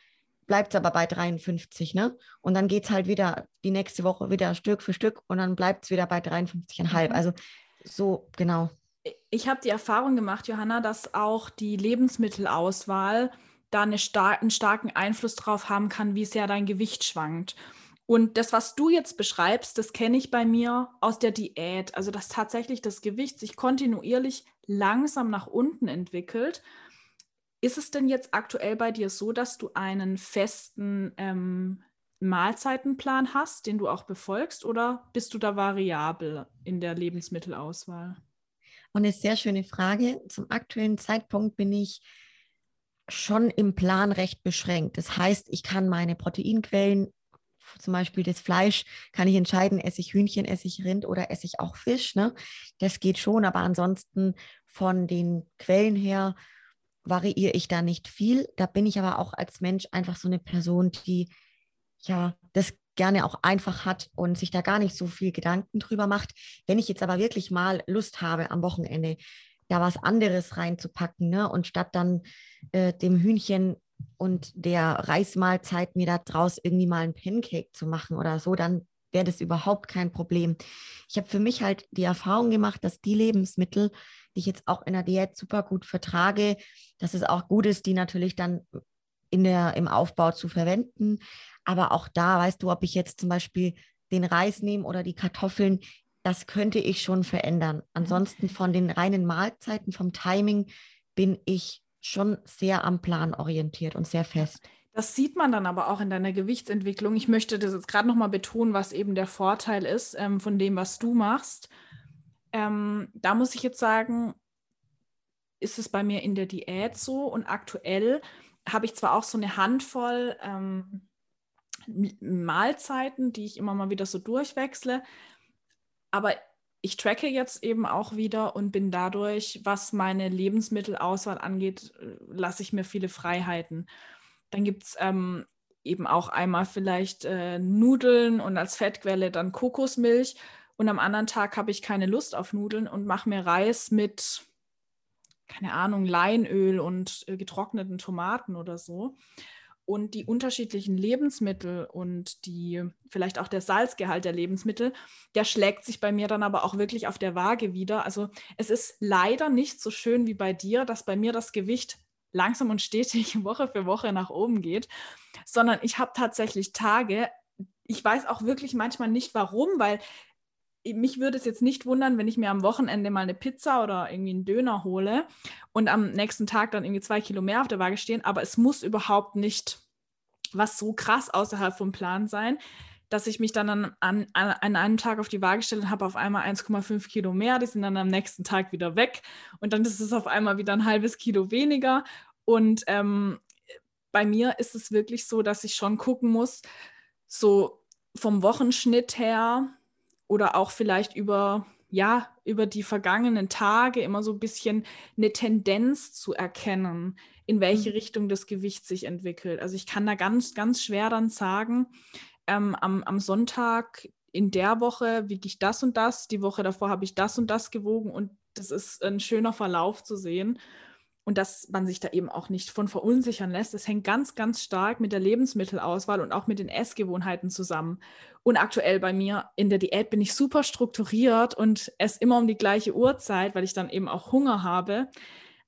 bleibt es aber bei 53, ne? Und dann geht es halt wieder die nächste Woche wieder Stück für Stück und dann bleibt es wieder bei 53,5. Mhm. Also so, genau. Ich habe die Erfahrung gemacht, Johanna, dass auch die Lebensmittelauswahl da eine star einen starken Einfluss drauf haben kann, wie sehr dein Gewicht schwankt. Und das, was du jetzt beschreibst, das kenne ich bei mir aus der Diät. Also, dass tatsächlich das Gewicht sich kontinuierlich langsam nach unten entwickelt ist es denn jetzt aktuell bei dir so, dass du einen festen ähm, Mahlzeitenplan hast, den du auch befolgst, oder bist du da variabel in der Lebensmittelauswahl? Und eine sehr schöne Frage. Zum aktuellen Zeitpunkt bin ich schon im Plan recht beschränkt. Das heißt, ich kann meine Proteinquellen, zum Beispiel das Fleisch, kann ich entscheiden, esse ich Hühnchen, esse ich Rind oder esse ich auch Fisch. Ne? Das geht schon, aber ansonsten von den Quellen her variiere ich da nicht viel. Da bin ich aber auch als Mensch einfach so eine Person, die ja das gerne auch einfach hat und sich da gar nicht so viel Gedanken drüber macht. Wenn ich jetzt aber wirklich mal Lust habe, am Wochenende da was anderes reinzupacken, ne? Und statt dann äh, dem Hühnchen und der Reismahlzeit mir da draus irgendwie mal ein Pancake zu machen oder so, dann wäre das überhaupt kein Problem. Ich habe für mich halt die Erfahrung gemacht, dass die Lebensmittel, die ich jetzt auch in der Diät super gut vertrage, dass es auch gut ist, die natürlich dann in der, im Aufbau zu verwenden. Aber auch da, weißt du, ob ich jetzt zum Beispiel den Reis nehme oder die Kartoffeln, das könnte ich schon verändern. Ansonsten von den reinen Mahlzeiten, vom Timing bin ich schon sehr am Plan orientiert und sehr fest. Das sieht man dann aber auch in deiner Gewichtsentwicklung. Ich möchte das jetzt gerade nochmal betonen, was eben der Vorteil ist ähm, von dem, was du machst. Ähm, da muss ich jetzt sagen, ist es bei mir in der Diät so und aktuell habe ich zwar auch so eine Handvoll ähm, Mahlzeiten, die ich immer mal wieder so durchwechsle, aber ich tracke jetzt eben auch wieder und bin dadurch, was meine Lebensmittelauswahl angeht, äh, lasse ich mir viele Freiheiten. Dann gibt es ähm, eben auch einmal vielleicht äh, Nudeln und als Fettquelle dann Kokosmilch. Und am anderen Tag habe ich keine Lust auf Nudeln und mache mir Reis mit, keine Ahnung, Leinöl und äh, getrockneten Tomaten oder so. Und die unterschiedlichen Lebensmittel und die vielleicht auch der Salzgehalt der Lebensmittel, der schlägt sich bei mir dann aber auch wirklich auf der Waage wieder. Also es ist leider nicht so schön wie bei dir, dass bei mir das Gewicht langsam und stetig [LAUGHS] Woche für Woche nach oben geht, sondern ich habe tatsächlich Tage, ich weiß auch wirklich manchmal nicht warum, weil mich würde es jetzt nicht wundern, wenn ich mir am Wochenende mal eine Pizza oder irgendwie einen Döner hole und am nächsten Tag dann irgendwie zwei Kilo mehr auf der Waage stehen, aber es muss überhaupt nicht was so krass außerhalb vom Plan sein. dass ich mich dann an, an, an einem Tag auf die Waage stelle und habe auf einmal 1,5 Kilo mehr, die sind dann am nächsten Tag wieder weg und dann ist es auf einmal wieder ein halbes Kilo weniger. Und ähm, bei mir ist es wirklich so, dass ich schon gucken muss, so vom Wochenschnitt her oder auch vielleicht über ja, über die vergangenen Tage immer so ein bisschen eine Tendenz zu erkennen, in welche mhm. Richtung das Gewicht sich entwickelt. Also ich kann da ganz, ganz schwer dann sagen, ähm, am, am Sonntag in der Woche wiege ich das und das, die Woche davor habe ich das und das gewogen und das ist ein schöner Verlauf zu sehen und dass man sich da eben auch nicht von verunsichern lässt. Das hängt ganz, ganz stark mit der Lebensmittelauswahl und auch mit den Essgewohnheiten zusammen. Und aktuell bei mir in der Diät bin ich super strukturiert und esse immer um die gleiche Uhrzeit, weil ich dann eben auch Hunger habe.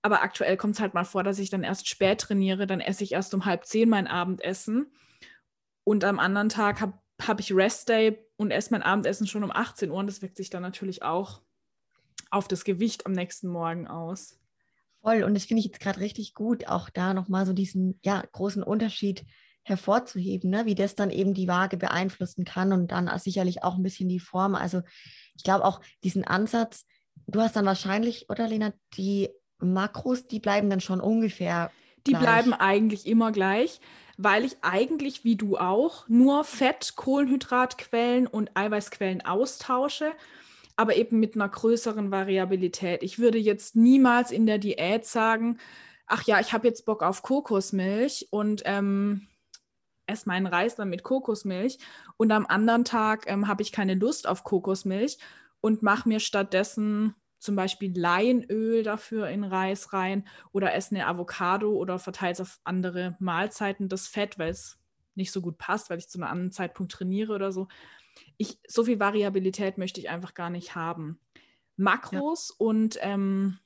Aber aktuell kommt es halt mal vor, dass ich dann erst spät trainiere, dann esse ich erst um halb zehn mein Abendessen. Und am anderen Tag habe hab ich Restday und esse mein Abendessen schon um 18 Uhr. Und das wirkt sich dann natürlich auch auf das Gewicht am nächsten Morgen aus. Voll. Und das finde ich jetzt gerade richtig gut, auch da nochmal so diesen ja, großen Unterschied hervorzuheben, ne? wie das dann eben die Waage beeinflussen kann und dann sicherlich auch ein bisschen die Form. Also ich glaube auch diesen Ansatz, du hast dann wahrscheinlich, oder Lena, die Makros, die bleiben dann schon ungefähr. Die gleich. bleiben eigentlich immer gleich, weil ich eigentlich, wie du auch, nur Fett, Kohlenhydratquellen und Eiweißquellen austausche aber eben mit einer größeren Variabilität. Ich würde jetzt niemals in der Diät sagen, ach ja, ich habe jetzt Bock auf Kokosmilch und ähm, esse meinen Reis dann mit Kokosmilch und am anderen Tag ähm, habe ich keine Lust auf Kokosmilch und mache mir stattdessen zum Beispiel Leinöl dafür in Reis rein oder esse eine Avocado oder verteile es auf andere Mahlzeiten das Fett, weil es nicht so gut passt, weil ich zu einem anderen Zeitpunkt trainiere oder so ich, so viel Variabilität möchte ich einfach gar nicht haben. Makros ja. und ähm,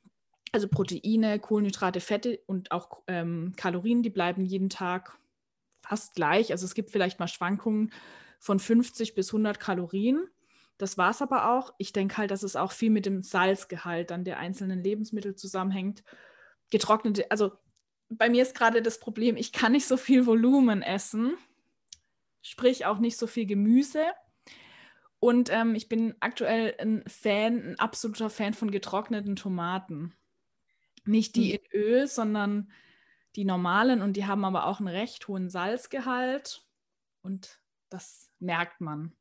also Proteine, Kohlenhydrate, Fette und auch ähm, Kalorien, die bleiben jeden Tag fast gleich. Also es gibt vielleicht mal Schwankungen von 50 bis 100 Kalorien. Das war es aber auch. Ich denke halt, dass es auch viel mit dem Salzgehalt dann der einzelnen Lebensmittel zusammenhängt. Getrocknete, also bei mir ist gerade das Problem, ich kann nicht so viel Volumen essen, sprich auch nicht so viel Gemüse. Und ähm, ich bin aktuell ein Fan, ein absoluter Fan von getrockneten Tomaten. Nicht die hm. in Öl, sondern die normalen und die haben aber auch einen recht hohen Salzgehalt und das merkt man.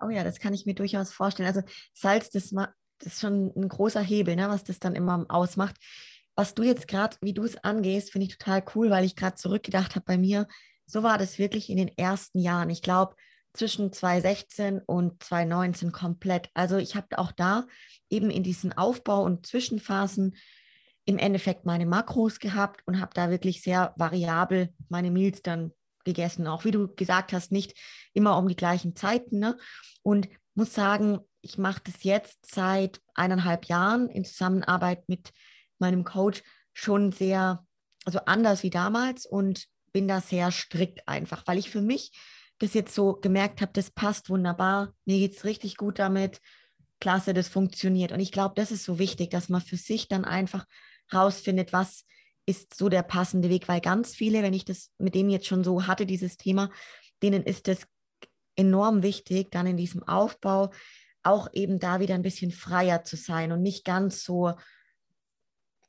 Oh ja, das kann ich mir durchaus vorstellen. Also Salz, das, das ist schon ein großer Hebel, ne, was das dann immer ausmacht. Was du jetzt gerade, wie du es angehst, finde ich total cool, weil ich gerade zurückgedacht habe bei mir. So war das wirklich in den ersten Jahren. Ich glaube, zwischen 2016 und 2019 komplett. Also ich habe auch da eben in diesen Aufbau- und Zwischenphasen im Endeffekt meine Makros gehabt und habe da wirklich sehr variabel meine Meals dann gegessen. Auch wie du gesagt hast, nicht immer um die gleichen Zeiten. Ne? Und muss sagen, ich mache das jetzt seit eineinhalb Jahren in Zusammenarbeit mit meinem Coach schon sehr, also anders wie damals und bin da sehr strikt einfach, weil ich für mich das jetzt so gemerkt habe, das passt wunderbar, mir geht es richtig gut damit, klasse, das funktioniert. Und ich glaube, das ist so wichtig, dass man für sich dann einfach rausfindet, was ist so der passende Weg, weil ganz viele, wenn ich das mit dem jetzt schon so hatte, dieses Thema, denen ist das enorm wichtig, dann in diesem Aufbau auch eben da wieder ein bisschen freier zu sein und nicht ganz so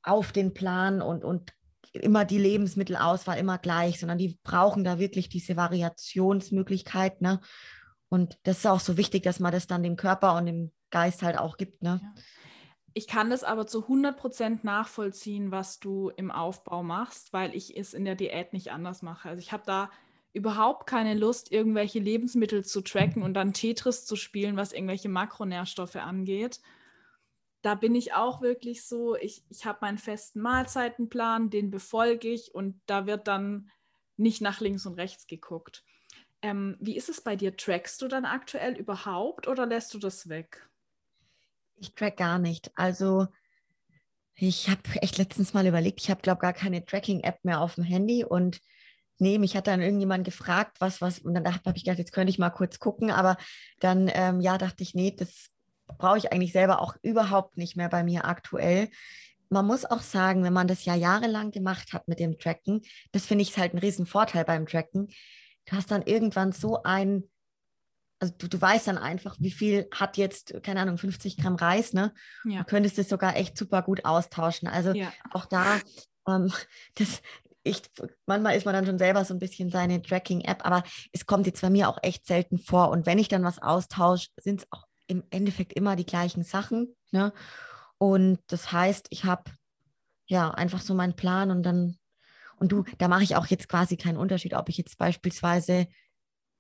auf den Plan und, und immer die Lebensmittelauswahl immer gleich, sondern die brauchen da wirklich diese Variationsmöglichkeit. Ne? Und das ist auch so wichtig, dass man das dann dem Körper und dem Geist halt auch gibt. Ne? Ich kann das aber zu 100% nachvollziehen, was du im Aufbau machst, weil ich es in der Diät nicht anders mache. Also ich habe da überhaupt keine Lust, irgendwelche Lebensmittel zu tracken und dann Tetris zu spielen, was irgendwelche Makronährstoffe angeht da bin ich auch wirklich so, ich, ich habe meinen festen Mahlzeitenplan, den befolge ich und da wird dann nicht nach links und rechts geguckt. Ähm, wie ist es bei dir? Trackst du dann aktuell überhaupt oder lässt du das weg? Ich track gar nicht. Also ich habe echt letztens mal überlegt, ich habe, glaube gar keine Tracking-App mehr auf dem Handy und nee, mich hat dann irgendjemand gefragt, was, was, und dann habe ich gedacht, jetzt könnte ich mal kurz gucken, aber dann, ähm, ja, dachte ich, nee, das brauche ich eigentlich selber auch überhaupt nicht mehr bei mir aktuell. Man muss auch sagen, wenn man das ja jahrelang gemacht hat mit dem Tracken, das finde ich halt ein Riesenvorteil beim Tracken. du hast dann irgendwann so ein, also du, du weißt dann einfach, wie viel hat jetzt, keine Ahnung, 50 Gramm Reis, ne? Ja. Du könntest es sogar echt super gut austauschen. Also ja. auch da, ähm, das, ich, manchmal ist man dann schon selber so ein bisschen seine Tracking-App, aber es kommt jetzt bei mir auch echt selten vor. Und wenn ich dann was austausche, sind es auch im Endeffekt immer die gleichen Sachen. Ne? Und das heißt, ich habe ja einfach so meinen Plan und dann, und du, da mache ich auch jetzt quasi keinen Unterschied, ob ich jetzt beispielsweise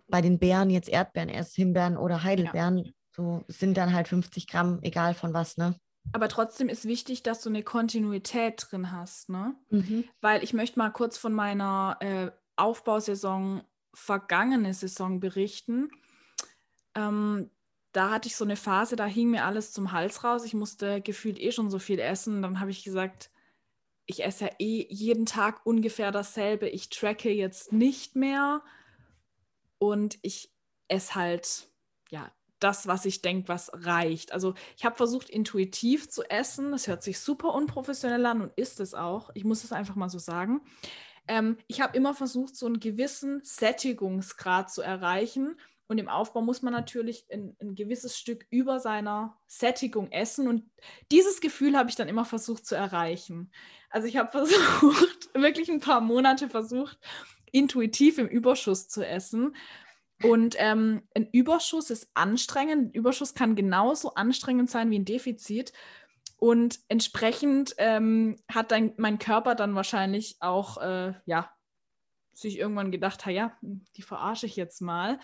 bei den Beeren jetzt Erdbeeren esse, Himbeeren oder Heidelbeeren. Ja. So sind dann halt 50 Gramm, egal von was, ne? Aber trotzdem ist wichtig, dass du eine Kontinuität drin hast, ne? Mhm. Weil ich möchte mal kurz von meiner äh, Aufbausaison, vergangene Saison berichten. Ähm, da hatte ich so eine Phase, da hing mir alles zum Hals raus. Ich musste gefühlt eh schon so viel essen. Dann habe ich gesagt, ich esse ja eh jeden Tag ungefähr dasselbe. Ich tracke jetzt nicht mehr. Und ich esse halt, ja, das, was ich denke, was reicht. Also ich habe versucht, intuitiv zu essen. Das hört sich super unprofessionell an und ist es auch. Ich muss es einfach mal so sagen. Ähm, ich habe immer versucht, so einen gewissen Sättigungsgrad zu erreichen. Und im Aufbau muss man natürlich ein, ein, gewisses Stück über seiner Sättigung essen. Und dieses Gefühl habe ich dann immer versucht zu erreichen. Also ich habe [LAUGHS] versucht, wirklich ein paar Monate versucht, intuitiv im Überschuss zu essen. Und ähm, ein Überschuss ist anstrengend. Ein Überschuss kann genauso anstrengend sein wie ein Defizit. Und entsprechend ähm, hat dein, mein Körper dann wahrscheinlich auch, äh, ja, sich irgendwann gedacht, ja, die verarsche ich jetzt mal.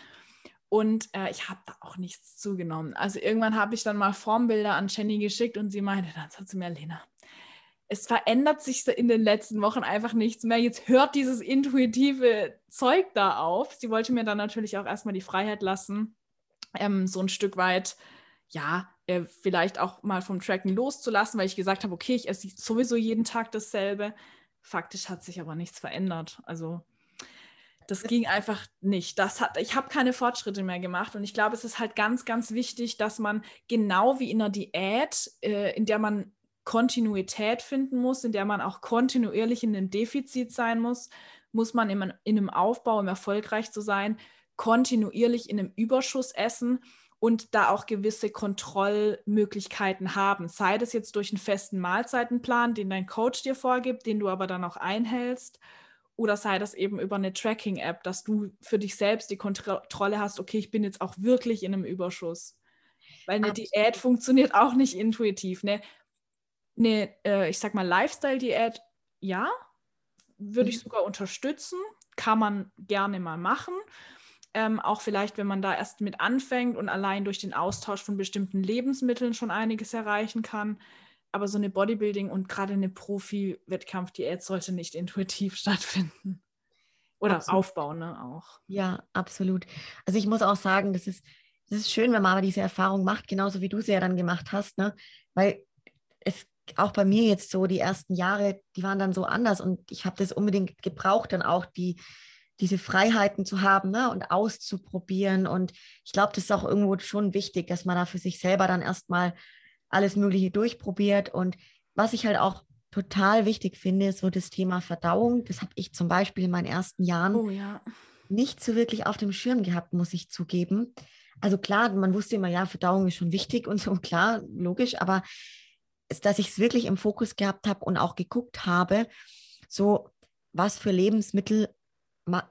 Und äh, ich habe da auch nichts zugenommen. Also irgendwann habe ich dann mal Formbilder an Jenny geschickt und sie meinte dann zu mir, Lena, es verändert sich in den letzten Wochen einfach nichts mehr. Jetzt hört dieses intuitive Zeug da auf. Sie wollte mir dann natürlich auch erstmal die Freiheit lassen, ähm, so ein Stück weit, ja, äh, vielleicht auch mal vom Tracken loszulassen, weil ich gesagt habe, okay, ich esse sowieso jeden Tag dasselbe. Faktisch hat sich aber nichts verändert. Also das ging einfach nicht. Das hat, ich habe keine Fortschritte mehr gemacht und ich glaube, es ist halt ganz, ganz wichtig, dass man genau wie in einer Diät, äh, in der man Kontinuität finden muss, in der man auch kontinuierlich in einem Defizit sein muss, muss man in, in einem Aufbau, um erfolgreich zu sein, kontinuierlich in einem Überschuss essen und da auch gewisse Kontrollmöglichkeiten haben. Sei das jetzt durch einen festen Mahlzeitenplan, den dein Coach dir vorgibt, den du aber dann auch einhältst oder sei das eben über eine Tracking-App, dass du für dich selbst die Kontrolle hast, okay, ich bin jetzt auch wirklich in einem Überschuss. Weil eine Absolut. Diät funktioniert auch nicht intuitiv. Ne? Eine, äh, ich sag mal, Lifestyle-Diät, ja, würde mhm. ich sogar unterstützen, kann man gerne mal machen. Ähm, auch vielleicht, wenn man da erst mit anfängt und allein durch den Austausch von bestimmten Lebensmitteln schon einiges erreichen kann aber so eine Bodybuilding und gerade eine Profi-Wettkampfdiät sollte nicht intuitiv [LAUGHS] stattfinden. Oder absolut. aufbauen, ne, auch. Ja, absolut. Also ich muss auch sagen, das ist, das ist schön, wenn man aber diese Erfahrung macht, genauso wie du sie ja dann gemacht hast, ne? Weil es auch bei mir jetzt so die ersten Jahre, die waren dann so anders und ich habe das unbedingt gebraucht, dann auch die, diese Freiheiten zu haben ne, und auszuprobieren. Und ich glaube, das ist auch irgendwo schon wichtig, dass man da für sich selber dann erstmal alles Mögliche durchprobiert. Und was ich halt auch total wichtig finde, ist so das Thema Verdauung. Das habe ich zum Beispiel in meinen ersten Jahren oh, ja. nicht so wirklich auf dem Schirm gehabt, muss ich zugeben. Also klar, man wusste immer, ja, Verdauung ist schon wichtig und so, [LAUGHS] klar, logisch, aber dass ich es wirklich im Fokus gehabt habe und auch geguckt habe, so was für Lebensmittel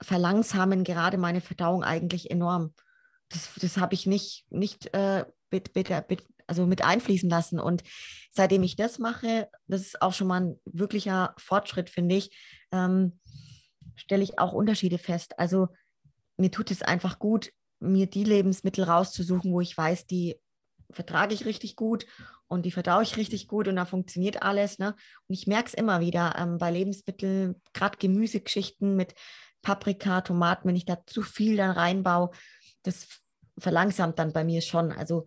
verlangsamen gerade meine Verdauung eigentlich enorm. Das, das habe ich nicht, nicht äh, mit, mit, mit, also mit einfließen lassen. Und seitdem ich das mache, das ist auch schon mal ein wirklicher Fortschritt, finde ich, ähm, stelle ich auch Unterschiede fest. Also mir tut es einfach gut, mir die Lebensmittel rauszusuchen, wo ich weiß, die vertrage ich richtig gut und die verdaue ich richtig gut und da funktioniert alles. Ne? Und ich merke es immer wieder ähm, bei Lebensmitteln, gerade Gemüsegeschichten mit Paprika, Tomaten, wenn ich da zu viel dann reinbaue, das verlangsamt dann bei mir schon. Also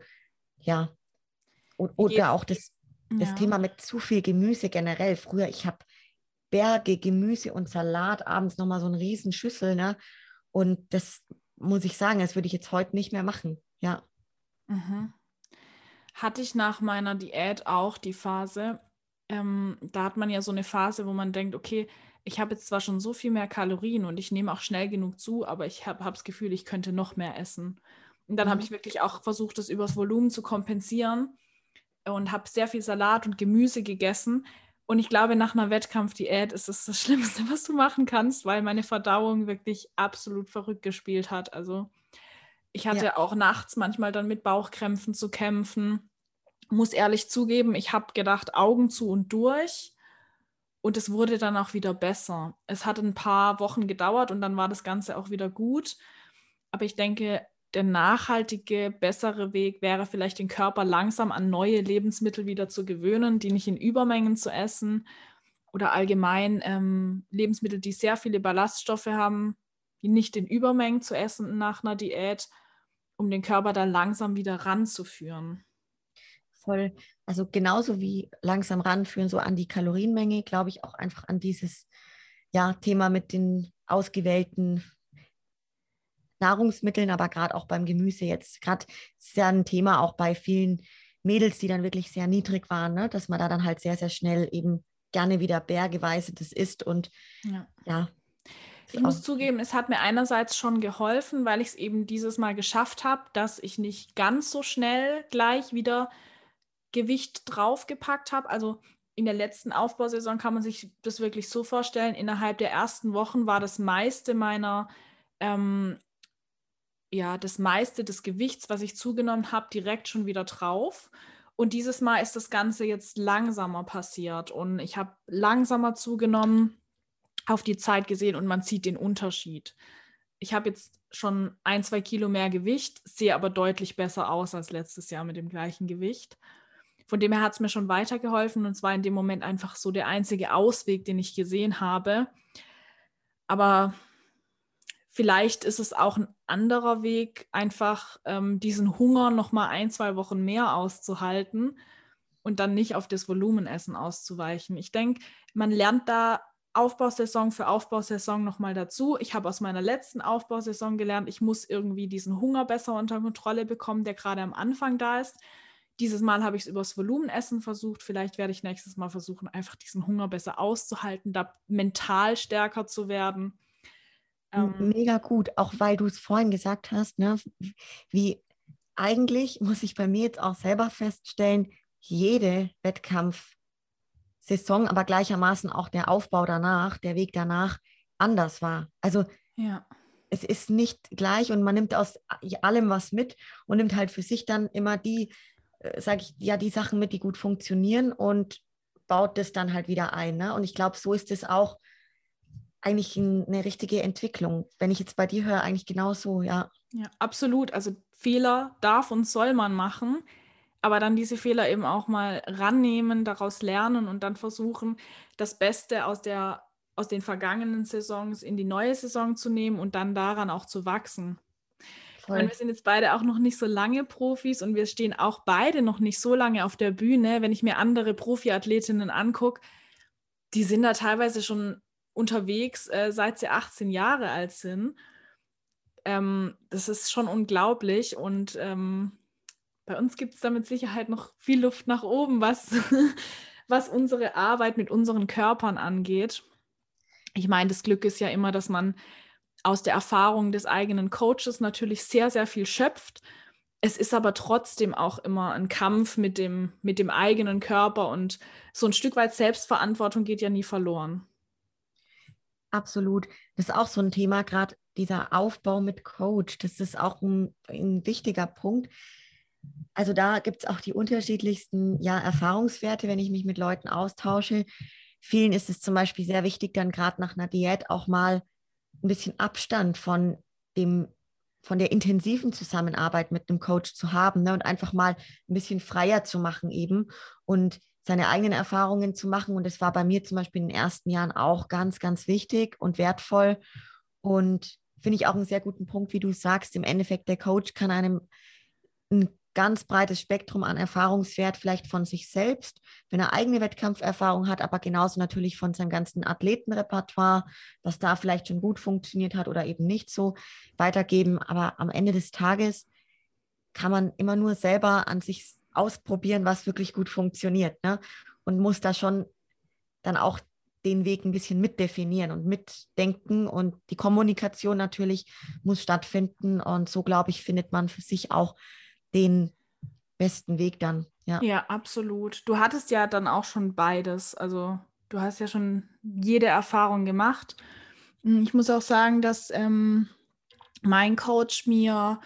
ja, und, oder auch das, das ja. Thema mit zu viel Gemüse generell. Früher, ich habe Berge Gemüse und Salat, abends nochmal so eine Riesenschüssel, ne? Und das muss ich sagen, das würde ich jetzt heute nicht mehr machen. Ja. Mhm. Hatte ich nach meiner Diät auch die Phase, ähm, da hat man ja so eine Phase, wo man denkt, okay, ich habe jetzt zwar schon so viel mehr Kalorien und ich nehme auch schnell genug zu, aber ich habe hab das Gefühl, ich könnte noch mehr essen. Und dann mhm. habe ich wirklich auch versucht, das übers Volumen zu kompensieren und habe sehr viel Salat und Gemüse gegessen. Und ich glaube, nach einer Wettkampfdiät ist es das [LAUGHS] Schlimmste, was du machen kannst, weil meine Verdauung wirklich absolut verrückt gespielt hat. Also ich hatte ja. auch nachts manchmal dann mit Bauchkrämpfen zu kämpfen. Muss ehrlich zugeben, ich habe gedacht, Augen zu und durch. Und es wurde dann auch wieder besser. Es hat ein paar Wochen gedauert und dann war das Ganze auch wieder gut. Aber ich denke, der nachhaltige, bessere Weg wäre vielleicht den Körper langsam an neue Lebensmittel wieder zu gewöhnen, die nicht in Übermengen zu essen oder allgemein ähm, Lebensmittel, die sehr viele Ballaststoffe haben, die nicht in Übermengen zu essen nach einer Diät um den Körper da langsam wieder ranzuführen. Voll. Also genauso wie langsam ranführen, so an die Kalorienmenge, glaube ich auch einfach an dieses ja, Thema mit den ausgewählten Nahrungsmitteln, aber gerade auch beim Gemüse jetzt. Gerade ist ja ein Thema auch bei vielen Mädels, die dann wirklich sehr niedrig waren, ne? dass man da dann halt sehr, sehr schnell eben gerne wieder bergeweise das isst und ja, ja ich muss zugeben, es hat mir einerseits schon geholfen, weil ich es eben dieses Mal geschafft habe, dass ich nicht ganz so schnell gleich wieder Gewicht draufgepackt habe. Also in der letzten Aufbausaison kann man sich das wirklich so vorstellen. Innerhalb der ersten Wochen war das meiste meiner, ähm, ja, das meiste des Gewichts, was ich zugenommen habe, direkt schon wieder drauf. Und dieses Mal ist das Ganze jetzt langsamer passiert und ich habe langsamer zugenommen auf die Zeit gesehen und man sieht den Unterschied. Ich habe jetzt schon ein, zwei Kilo mehr Gewicht, sehe aber deutlich besser aus als letztes Jahr mit dem gleichen Gewicht. Von dem her hat es mir schon weitergeholfen und es war in dem Moment einfach so der einzige Ausweg, den ich gesehen habe. Aber vielleicht ist es auch ein anderer Weg, einfach ähm, diesen Hunger noch mal ein, zwei Wochen mehr auszuhalten und dann nicht auf das Volumenessen auszuweichen. Ich denke, man lernt da Aufbausaison für Aufbausaison nochmal dazu. Ich habe aus meiner letzten Aufbausaison gelernt, ich muss irgendwie diesen Hunger besser unter Kontrolle bekommen, der gerade am Anfang da ist. Dieses Mal habe ich es übers Volumenessen versucht. Vielleicht werde ich nächstes Mal versuchen, einfach diesen Hunger besser auszuhalten, da mental stärker zu werden. Ähm, Mega gut, auch weil du es vorhin gesagt hast, ne, wie eigentlich [LAUGHS] muss ich bei mir jetzt auch selber feststellen, jede Wettkampf Saison, aber gleichermaßen auch der Aufbau danach, der Weg danach anders war. Also ja. es ist nicht gleich und man nimmt aus allem was mit und nimmt halt für sich dann immer die, äh, sage ich, ja, die Sachen mit, die gut funktionieren und baut das dann halt wieder ein. Ne? Und ich glaube, so ist es auch eigentlich eine richtige Entwicklung. Wenn ich jetzt bei dir höre, eigentlich genauso, ja. Ja, absolut. Also Fehler darf und soll man machen aber dann diese Fehler eben auch mal rannehmen, daraus lernen und dann versuchen, das Beste aus, der, aus den vergangenen Saisons in die neue Saison zu nehmen und dann daran auch zu wachsen. Meine, wir sind jetzt beide auch noch nicht so lange Profis und wir stehen auch beide noch nicht so lange auf der Bühne. Wenn ich mir andere Profiathletinnen angucke, die sind da teilweise schon unterwegs, äh, seit sie 18 Jahre alt sind. Ähm, das ist schon unglaublich und ähm, bei uns gibt es da mit Sicherheit noch viel Luft nach oben, was, [LAUGHS] was unsere Arbeit mit unseren Körpern angeht. Ich meine, das Glück ist ja immer, dass man aus der Erfahrung des eigenen Coaches natürlich sehr, sehr viel schöpft. Es ist aber trotzdem auch immer ein Kampf mit dem, mit dem eigenen Körper und so ein Stück weit Selbstverantwortung geht ja nie verloren. Absolut. Das ist auch so ein Thema, gerade dieser Aufbau mit Coach. Das ist auch ein, ein wichtiger Punkt also da gibt es auch die unterschiedlichsten ja, Erfahrungswerte, wenn ich mich mit Leuten austausche. Vielen ist es zum Beispiel sehr wichtig, dann gerade nach einer Diät auch mal ein bisschen Abstand von dem von der intensiven Zusammenarbeit mit einem Coach zu haben ne, und einfach mal ein bisschen freier zu machen eben und seine eigenen Erfahrungen zu machen. Und das war bei mir zum Beispiel in den ersten Jahren auch ganz, ganz wichtig und wertvoll. Und finde ich auch einen sehr guten Punkt, wie du sagst. Im Endeffekt, der Coach kann einem ein ganz breites Spektrum an Erfahrungswert, vielleicht von sich selbst, wenn er eigene Wettkampferfahrung hat, aber genauso natürlich von seinem ganzen Athletenrepertoire, was da vielleicht schon gut funktioniert hat oder eben nicht so weitergeben. Aber am Ende des Tages kann man immer nur selber an sich ausprobieren, was wirklich gut funktioniert. Ne? Und muss da schon dann auch den Weg ein bisschen mitdefinieren und mitdenken und die Kommunikation natürlich muss stattfinden und so glaube ich findet man für sich auch den besten Weg dann. Ja. ja, absolut. Du hattest ja dann auch schon beides. Also du hast ja schon jede Erfahrung gemacht. Hm, ich muss auch sagen, dass ähm, mein Coach mir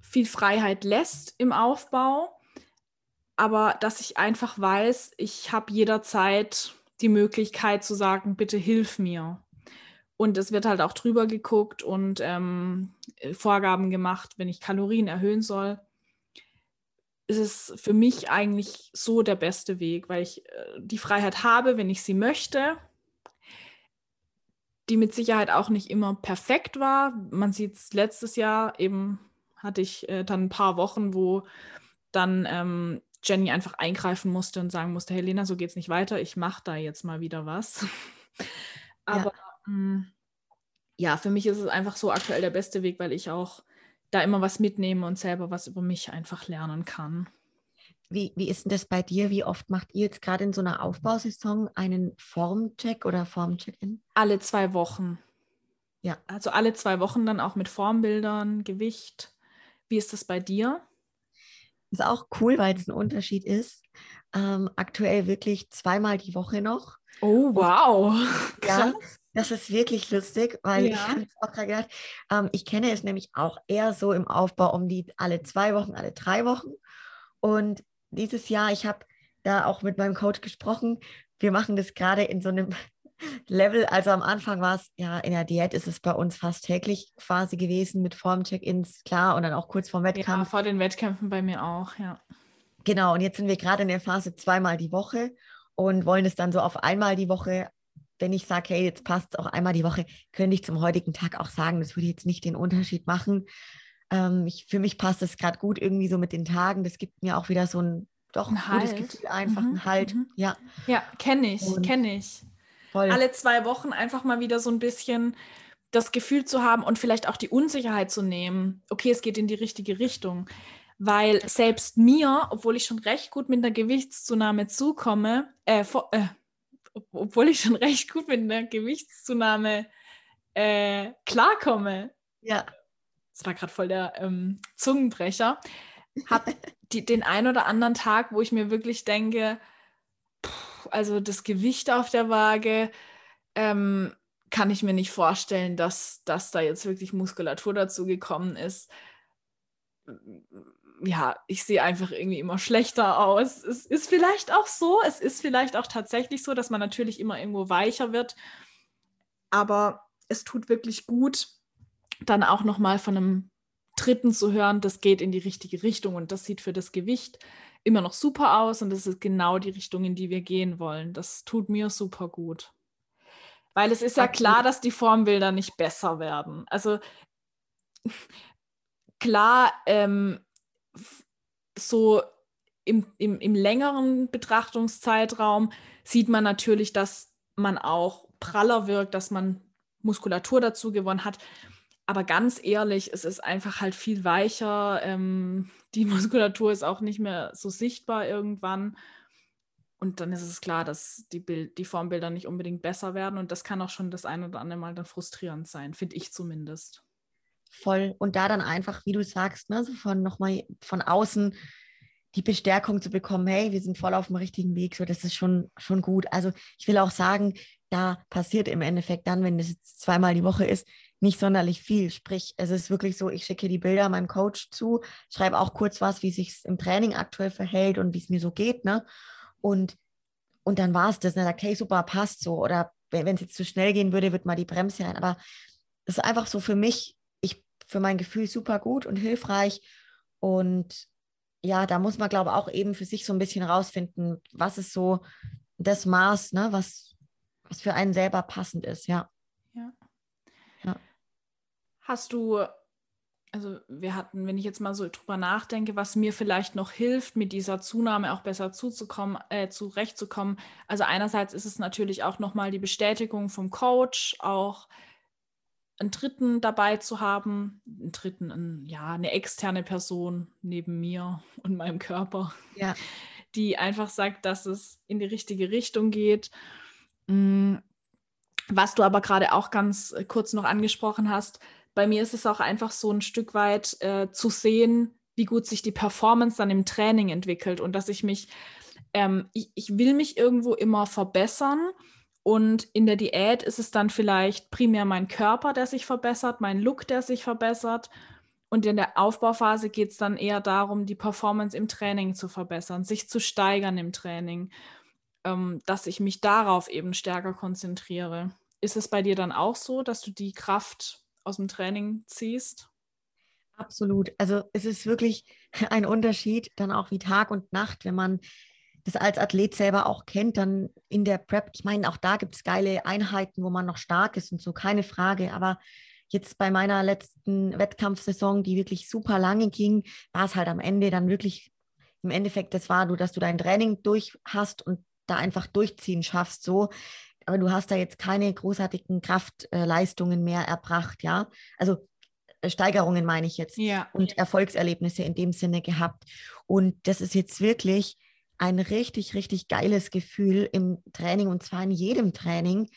viel Freiheit lässt im Aufbau, aber dass ich einfach weiß, ich habe jederzeit die Möglichkeit zu sagen, bitte hilf mir. Und es wird halt auch drüber geguckt und ähm, Vorgaben gemacht, wenn ich Kalorien erhöhen soll ist es für mich eigentlich so der beste Weg, weil ich äh, die Freiheit habe, wenn ich sie möchte, die mit Sicherheit auch nicht immer perfekt war. Man sieht es letztes Jahr eben, hatte ich äh, dann ein paar Wochen, wo dann ähm, Jenny einfach eingreifen musste und sagen musste, Helena, so geht es nicht weiter, ich mache da jetzt mal wieder was. [LAUGHS] Aber ja. Mh, ja, für mich ist es einfach so aktuell der beste Weg, weil ich auch da immer was mitnehme und selber was über mich einfach lernen kann. Wie, wie ist denn das bei dir? Wie oft macht ihr jetzt gerade in so einer Aufbausaison einen Formcheck oder Formcheck-In? Alle zwei Wochen. Ja. Also alle zwei Wochen dann auch mit Formbildern, Gewicht. Wie ist das bei dir? Ist auch cool, weil es ein Unterschied ist. Ähm, aktuell wirklich zweimal die Woche noch. Oh, wow. [LAUGHS] ja, das ist wirklich lustig, weil ja. ich habe auch gerade gedacht, ähm, ich kenne es nämlich auch eher so im Aufbau um die alle zwei Wochen, alle drei Wochen. Und dieses Jahr, ich habe da auch mit meinem Coach gesprochen, wir machen das gerade in so einem Level, also am Anfang war es, ja, in der Diät ist es bei uns fast täglich quasi gewesen mit Form-Check-Ins, klar, und dann auch kurz vor Wettkampf. Ja, vor den Wettkämpfen bei mir auch, ja. Genau, und jetzt sind wir gerade in der Phase zweimal die Woche und wollen es dann so auf einmal die Woche wenn ich sage, hey, jetzt passt es auch einmal die Woche, könnte ich zum heutigen Tag auch sagen, das würde jetzt nicht den Unterschied machen. Ähm, ich, für mich passt es gerade gut irgendwie so mit den Tagen. Das gibt mir auch wieder so ein doch ein, ein gutes halt. Gefühl, einfach mhm. ein Halt. Mhm. Ja, ja kenne ich, kenne ich. Voll. Alle zwei Wochen einfach mal wieder so ein bisschen das Gefühl zu haben und vielleicht auch die Unsicherheit zu nehmen. Okay, es geht in die richtige Richtung. Weil selbst mir, obwohl ich schon recht gut mit einer Gewichtszunahme zukomme, äh, vor, äh, obwohl ich schon [LAUGHS] recht gut mit einer Gewichtszunahme äh, klarkomme. Ja. Das war gerade voll der ähm, Zungenbrecher. Hab [LAUGHS] die, den ein oder anderen Tag, wo ich mir wirklich denke, also das Gewicht auf der Waage, ähm, kann ich mir nicht vorstellen, dass, dass da jetzt wirklich Muskulatur dazu gekommen ist ja, ich sehe einfach irgendwie immer schlechter aus. Es ist vielleicht auch so, es ist vielleicht auch tatsächlich so, dass man natürlich immer irgendwo weicher wird, aber es tut wirklich gut, dann auch nochmal von einem Dritten zu hören, das geht in die richtige Richtung und das sieht für das Gewicht immer noch super aus und das ist genau die Richtung, in die wir gehen wollen. Das tut mir super gut. Weil es ist ja klar, dass die Formbilder nicht besser werden. Also [LAUGHS] klar, ähm, so im, im, im längeren Betrachtungszeitraum sieht man natürlich, dass man auch praller wirkt, dass man Muskulatur dazu gewonnen hat. Aber ganz ehrlich, es ist einfach halt viel weicher. Ähm, [LAUGHS] die Muskulatur ist auch nicht mehr so sichtbar irgendwann. Und dann ist es klar, dass die, Bild, die Formbilder nicht unbedingt besser werden. Und das kann auch schon das ein oder andere Mal dann frustrierend sein, finde ich zumindest voll. Und da dann einfach, wie du sagst, ne, so von nochmal von außen die Bestärkung zu bekommen, hey, wir sind voll auf dem richtigen Weg, so das ist schon, schon gut. Also ich will auch sagen, da passiert im Endeffekt dann, wenn das jetzt zweimal die Woche ist, nicht sonderlich viel. Sprich, es ist wirklich so, ich schicke die Bilder meinem Coach zu, schreibe auch kurz was, wie sich im Training aktuell verhält und wie es mir so geht, ne? Und, und dann war es das, ne? Sagt, hey, super, passt so. Oder wenn es jetzt zu schnell gehen würde, wird mal die Bremse rein. Aber es ist einfach so für mich für mein Gefühl super gut und hilfreich. Und ja, da muss man, glaube ich, auch eben für sich so ein bisschen rausfinden, was ist so das Maß, ne, was, was für einen selber passend ist. Ja. Hast du, also wir hatten, wenn ich jetzt mal so drüber nachdenke, was mir vielleicht noch hilft, mit dieser Zunahme auch besser zuzukommen, äh, zurechtzukommen. Also einerseits ist es natürlich auch nochmal die Bestätigung vom Coach, auch einen Dritten dabei zu haben, einen Dritten, ein, ja, eine externe Person neben mir [LAUGHS] und meinem Körper, ja. die einfach sagt, dass es in die richtige Richtung geht. Mm, was du aber gerade auch ganz äh, kurz noch angesprochen hast, bei mir ist es auch einfach so ein Stück weit äh, zu sehen, wie gut sich die Performance dann im Training entwickelt und dass ich mich, ähm, ich, ich will mich irgendwo immer verbessern. Und in der Diät ist es dann vielleicht primär mein Körper, der sich verbessert, mein Look, der sich verbessert. Und in der Aufbauphase geht es dann eher darum, die Performance im Training zu verbessern, sich zu steigern im Training, ähm, dass ich mich darauf eben stärker konzentriere. Ist es bei dir dann auch so, dass du die Kraft aus dem Training ziehst? Absolut. Also es ist wirklich [LAUGHS] ein Unterschied dann auch wie Tag und Nacht, wenn man das als Athlet selber auch kennt, dann in der Prep, ich meine, auch da gibt es geile Einheiten, wo man noch stark ist und so, keine Frage. Aber jetzt bei meiner letzten Wettkampfsaison, die wirklich super lange ging, war es halt am Ende dann wirklich, im Endeffekt, das war du, dass du dein Training durch hast und da einfach durchziehen schaffst, so. Aber du hast da jetzt keine großartigen Kraftleistungen mehr erbracht, ja. Also äh, Steigerungen meine ich jetzt ja. und Erfolgserlebnisse in dem Sinne gehabt. Und das ist jetzt wirklich ein richtig, richtig geiles Gefühl im Training und zwar in jedem Training,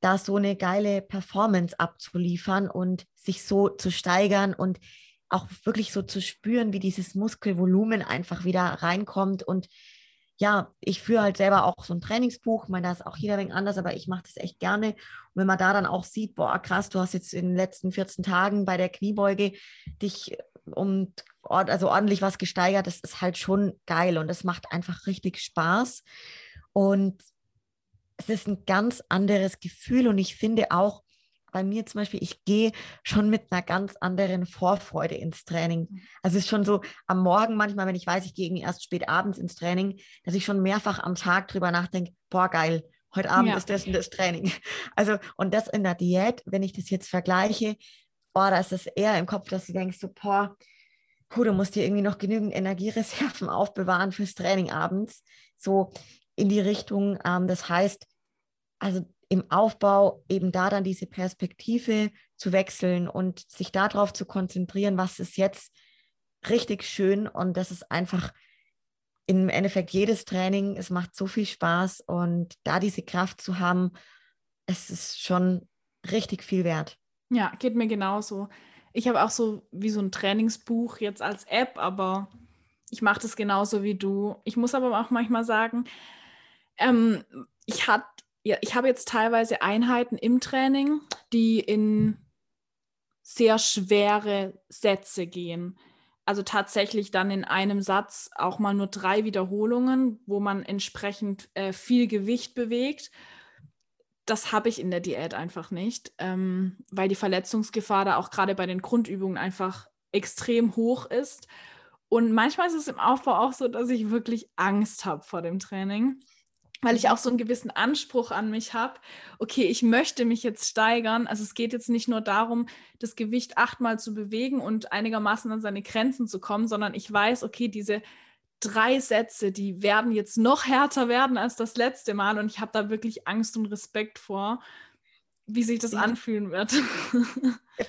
da so eine geile Performance abzuliefern und sich so zu steigern und auch wirklich so zu spüren, wie dieses Muskelvolumen einfach wieder reinkommt. Und ja, ich führe halt selber auch so ein Trainingsbuch. Ich meine, da ist auch jeder wenig anders, aber ich mache das echt gerne. Und wenn man da dann auch sieht, boah, krass, du hast jetzt in den letzten 14 Tagen bei der Kniebeuge dich um also ordentlich was gesteigert, das ist halt schon geil und es macht einfach richtig Spaß. Und es ist ein ganz anderes Gefühl und ich finde auch bei mir zum Beispiel, ich gehe schon mit einer ganz anderen Vorfreude ins Training. Mhm. Also es ist schon so am Morgen manchmal, wenn ich weiß, ich gehe irgendwie erst spät abends ins Training, dass ich schon mehrfach am Tag drüber nachdenke, boah, geil, heute Abend ja. ist das und das Training. [LAUGHS] Also und das in der Diät, wenn ich das jetzt vergleiche, boah, da ist es eher im Kopf, dass du denkst, so, boah, puh, du musst dir irgendwie noch genügend Energiereserven [LAUGHS] aufbewahren fürs Training abends. So in die Richtung. Ähm, das heißt, also im Aufbau eben da dann diese Perspektive zu wechseln und sich darauf zu konzentrieren, was ist jetzt richtig schön und das ist einfach im Endeffekt jedes Training, es macht so viel Spaß und da diese Kraft zu haben, es ist schon richtig viel wert. Ja, geht mir genauso. Ich habe auch so wie so ein Trainingsbuch jetzt als App, aber ich mache das genauso wie du. Ich muss aber auch manchmal sagen, ähm, ich, hat, ja, ich habe jetzt teilweise Einheiten im Training, die in sehr schwere Sätze gehen. Also tatsächlich dann in einem Satz auch mal nur drei Wiederholungen, wo man entsprechend äh, viel Gewicht bewegt das habe ich in der Diät einfach nicht, ähm, weil die Verletzungsgefahr da auch gerade bei den Grundübungen einfach extrem hoch ist. Und manchmal ist es im Aufbau auch so, dass ich wirklich Angst habe vor dem Training, weil ich auch so einen gewissen Anspruch an mich habe. Okay, ich möchte mich jetzt steigern. Also es geht jetzt nicht nur darum, das Gewicht achtmal zu bewegen und einigermaßen an seine Grenzen zu kommen, sondern ich weiß, okay, diese drei Sätze, die werden jetzt noch härter werden als das letzte Mal und ich habe da wirklich Angst und Respekt vor, wie sich das anfühlen wird.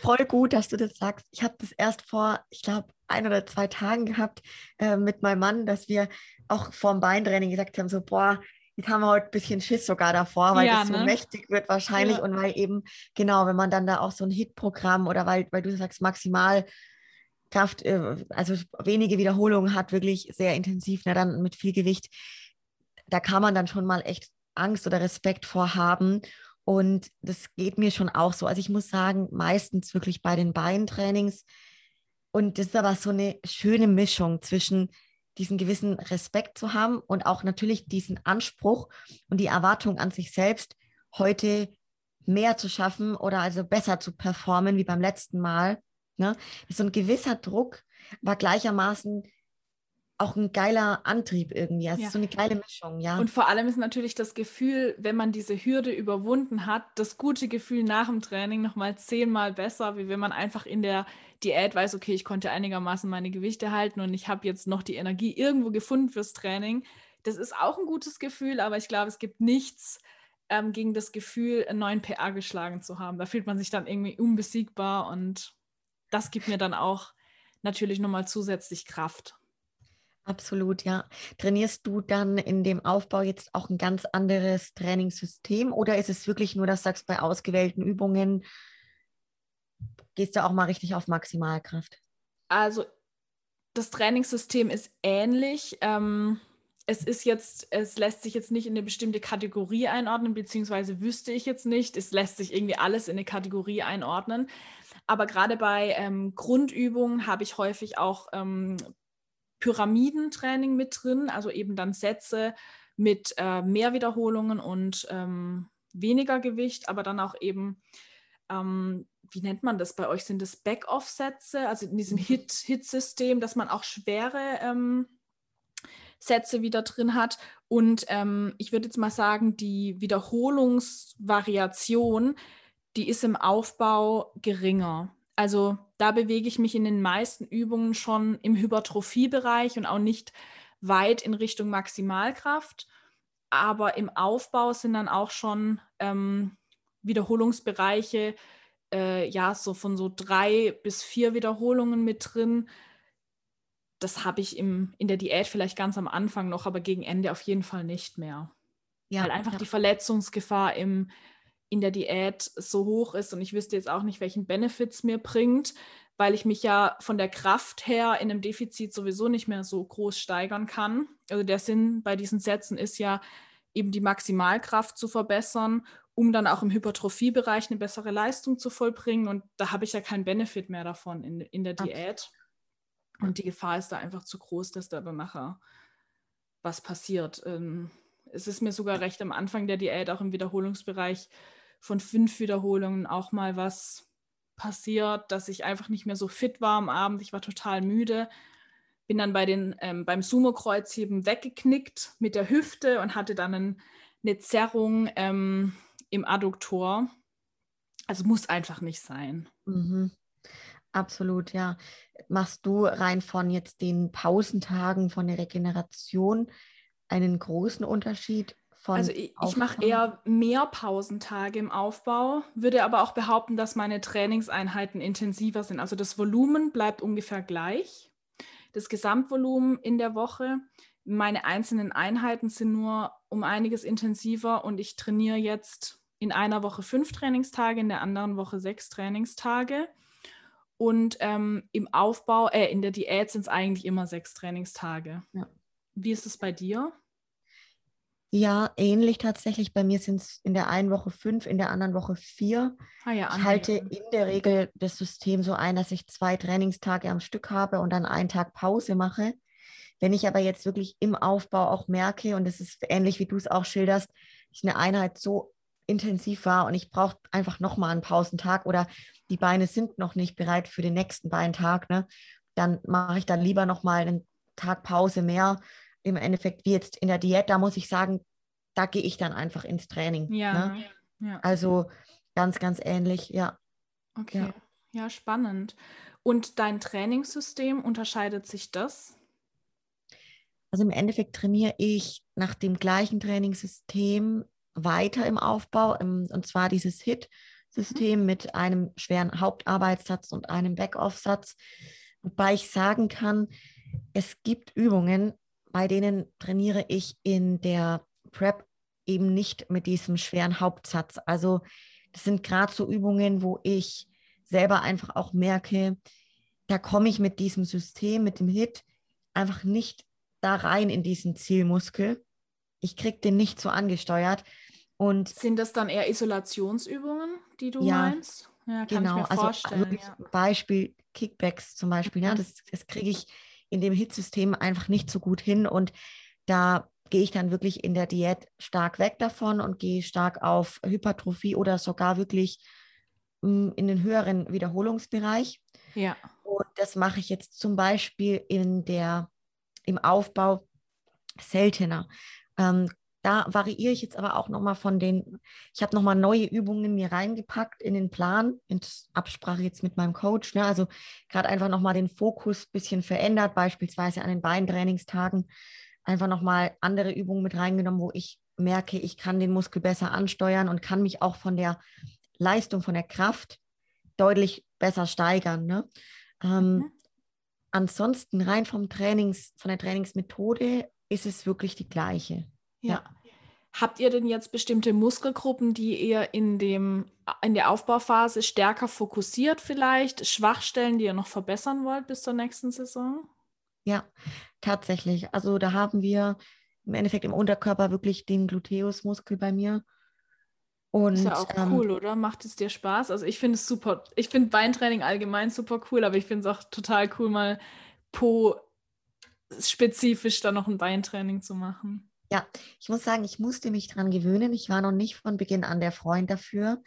Voll gut, dass du das sagst. Ich habe das erst vor, ich glaube, ein oder zwei Tagen gehabt äh, mit meinem Mann, dass wir auch vorm Beintraining gesagt haben, so, boah, jetzt haben wir heute ein bisschen Schiss sogar davor, weil ja, das so ne? mächtig wird wahrscheinlich ja. und weil eben, genau, wenn man dann da auch so ein Hit-Programm oder weil, weil du sagst, maximal Kraft, äh, also wenige Wiederholungen hat, wirklich sehr intensiv, na, dann mit viel Gewicht. Da kann man dann schon mal echt Angst oder Respekt vor haben. Und das geht mir schon auch so. Also ich muss sagen, meistens wirklich bei den Beintrainings. Und das ist aber so eine schöne Mischung zwischen diesen gewissen Respekt zu haben und auch natürlich diesen Anspruch und die Erwartung an sich selbst, heute mehr zu schaffen oder also besser zu performen wie beim letzten Mal. Ne? So ein gewisser Druck war gleichermaßen auch ein geiler Antrieb irgendwie. Also ja. so eine geile Mischung, ja. Und vor allem ist natürlich das Gefühl, wenn man diese Hürde überwunden hat, das gute Gefühl nach dem Training nochmal zehnmal besser, wie wenn man einfach in der Diät weiß, okay, ich konnte einigermaßen meine Gewichte halten und ich habe jetzt noch die Energie irgendwo gefunden fürs Training. Das ist auch ein gutes Gefühl, aber ich glaube, es gibt nichts ähm, gegen das Gefühl, einen neuen PA geschlagen zu haben. Da fühlt man sich dann irgendwie unbesiegbar und das gibt mir dann auch natürlich nochmal zusätzlich Kraft. Absolut, ja. Trainierst du dann in dem Aufbau jetzt auch ein ganz anderes Trainingssystem oder ist es wirklich nur, dass du sagst, bei ausgewählten Übungen gehst du auch mal richtig auf Maximalkraft? Also das Trainingssystem ist ähnlich. Ähm, es ist jetzt, es lässt sich jetzt nicht in eine bestimmte Kategorie einordnen, beziehungsweise wüsste ich jetzt nicht. Es lässt sich irgendwie alles in eine Kategorie einordnen. Aber gerade bei ähm, Grundübungen habe ich häufig auch ähm, Pyramidentraining mit drin, also eben dann Sätze mit äh, mehr Wiederholungen und ähm, weniger Gewicht, aber dann auch eben, ähm, wie nennt man das bei euch? Sind das Back-Off-Sätze, also in diesem mhm. Hit-Hit-System, dass man auch schwere ähm, Sätze wieder drin hat. Und ähm, ich würde jetzt mal sagen, die Wiederholungsvariation, die ist im Aufbau geringer. Also da bewege ich mich in den meisten Übungen schon im Hypertrophiebereich und auch nicht weit in Richtung Maximalkraft. Aber im Aufbau sind dann auch schon ähm, Wiederholungsbereiche, äh, ja, so von so drei bis vier Wiederholungen mit drin. Das habe ich im, in der Diät vielleicht ganz am Anfang noch, aber gegen Ende auf jeden Fall nicht mehr. Ja, Weil einfach ja. die Verletzungsgefahr im in der Diät so hoch ist und ich wüsste jetzt auch nicht, welchen Benefits mir bringt, weil ich mich ja von der Kraft her in einem Defizit sowieso nicht mehr so groß steigern kann. Also der Sinn bei diesen Sätzen ist ja eben die Maximalkraft zu verbessern, um dann auch im Hypertrophiebereich eine bessere Leistung zu vollbringen und da habe ich ja keinen Benefit mehr davon in, in der Diät. Und die Gefahr ist da einfach zu groß, dass da dann nachher was passiert. Ähm, es ist mir sogar recht am Anfang der Diät, auch im Wiederholungsbereich von fünf Wiederholungen auch mal was passiert, dass ich einfach nicht mehr so fit war am Abend. Ich war total müde. Bin dann bei den, ähm, beim Sumo-Kreuzheben weggeknickt mit der Hüfte und hatte dann einen, eine Zerrung ähm, im Adduktor. Also muss einfach nicht sein. Mhm. Absolut, ja. Machst du rein von jetzt den Pausentagen, von der Regeneration einen großen Unterschied von also ich, ich mache eher mehr Pausentage im Aufbau, würde aber auch behaupten, dass meine Trainingseinheiten intensiver sind. Also das Volumen bleibt ungefähr gleich. Das Gesamtvolumen in der Woche, meine einzelnen Einheiten sind nur um einiges intensiver und ich trainiere jetzt in einer Woche fünf Trainingstage, in der anderen Woche sechs Trainingstage. Und ähm, im Aufbau, äh, in der Diät sind es eigentlich immer sechs Trainingstage. Ja. Wie ist es bei dir? Ja, ähnlich tatsächlich. Bei mir sind es in der einen Woche fünf, in der anderen Woche vier. Ah ja, ich halte in der Regel das System so ein, dass ich zwei Trainingstage am Stück habe und dann einen Tag Pause mache. Wenn ich aber jetzt wirklich im Aufbau auch merke, und es ist ähnlich wie du es auch schilderst, ich eine Einheit so intensiv war und ich brauche einfach nochmal einen Pausentag oder die Beine sind noch nicht bereit für den nächsten Beintag, ne, dann mache ich dann lieber nochmal einen Tag Pause mehr im Endeffekt wie jetzt in der Diät, da muss ich sagen, da gehe ich dann einfach ins Training. Ja, ne? ja. Also ganz, ganz ähnlich, ja. Okay, ja. ja, spannend. Und dein Trainingssystem, unterscheidet sich das? Also im Endeffekt trainiere ich nach dem gleichen Trainingssystem weiter im Aufbau, im, und zwar dieses HIT-System mhm. mit einem schweren Hauptarbeitssatz und einem Back-Off-Satz. Wobei ich sagen kann, es gibt Übungen, bei denen trainiere ich in der Prep eben nicht mit diesem schweren Hauptsatz. Also das sind gerade so Übungen, wo ich selber einfach auch merke, da komme ich mit diesem System, mit dem HIT einfach nicht da rein in diesen Zielmuskel. Ich kriege den nicht so angesteuert. Und sind das dann eher Isolationsübungen, die du ja, meinst? Ja, kann genau. ich mir also, vorstellen. Also ja. Beispiel Kickbacks zum Beispiel. Mhm. Ja, das, das kriege ich in dem Hitsystem einfach nicht so gut hin. Und da gehe ich dann wirklich in der Diät stark weg davon und gehe stark auf Hypertrophie oder sogar wirklich mm, in den höheren Wiederholungsbereich. Ja. Und das mache ich jetzt zum Beispiel in der, im Aufbau seltener. Ähm, da variiere ich jetzt aber auch nochmal von den, ich habe nochmal neue Übungen mir reingepackt in den Plan, in Absprache jetzt mit meinem Coach. Ne? Also gerade einfach nochmal den Fokus ein bisschen verändert, beispielsweise an den Beintrainingstagen einfach nochmal andere Übungen mit reingenommen, wo ich merke, ich kann den Muskel besser ansteuern und kann mich auch von der Leistung, von der Kraft deutlich besser steigern. Ne? Ähm, mhm. ansonsten rein vom Trainings, von der Trainingsmethode ist es wirklich die gleiche. Ja. Habt ihr denn jetzt bestimmte Muskelgruppen, die ihr in, dem, in der Aufbauphase stärker fokussiert vielleicht? Schwachstellen, die ihr noch verbessern wollt bis zur nächsten Saison? Ja, tatsächlich. Also da haben wir im Endeffekt im Unterkörper wirklich den Gluteusmuskel bei mir. Und, ist ja auch ähm, cool, oder? Macht es dir Spaß? Also ich finde es super. Ich finde Beintraining allgemein super cool, aber ich finde es auch total cool, mal po spezifisch dann noch ein Beintraining zu machen. Ja, ich muss sagen, ich musste mich daran gewöhnen. Ich war noch nicht von Beginn an der Freund dafür.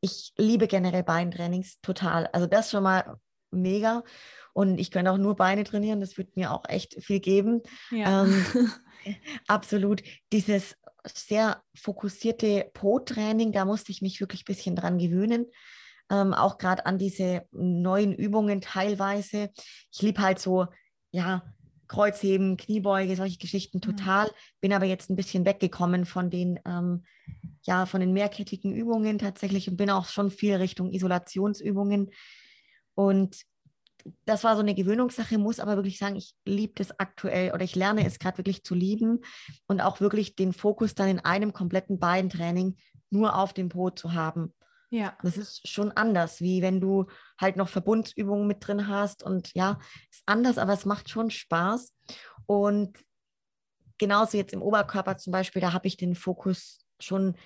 Ich liebe generell Beintrainings total. Also das schon mal mega. Und ich könnte auch nur Beine trainieren. Das würde mir auch echt viel geben. Ja. Ähm, [LAUGHS] absolut. Dieses sehr fokussierte Po-Training, da musste ich mich wirklich ein bisschen dran gewöhnen. Ähm, auch gerade an diese neuen Übungen teilweise. Ich liebe halt so, ja, Kreuzheben, Kniebeuge, solche Geschichten mhm. total. Bin aber jetzt ein bisschen weggekommen von den, ähm, ja, von den mehrkettigen Übungen tatsächlich und bin auch schon viel Richtung Isolationsübungen. Und das war so eine Gewöhnungssache, muss aber wirklich sagen, ich liebe das aktuell oder ich lerne es gerade wirklich zu lieben und auch wirklich den Fokus dann in einem kompletten Beintraining nur auf dem Po zu haben. Ja. Das ist schon anders, wie wenn du halt noch Verbundsübungen mit drin hast. Und ja, ist anders, aber es macht schon Spaß. Und genauso jetzt im Oberkörper zum Beispiel, da habe ich den Fokus schon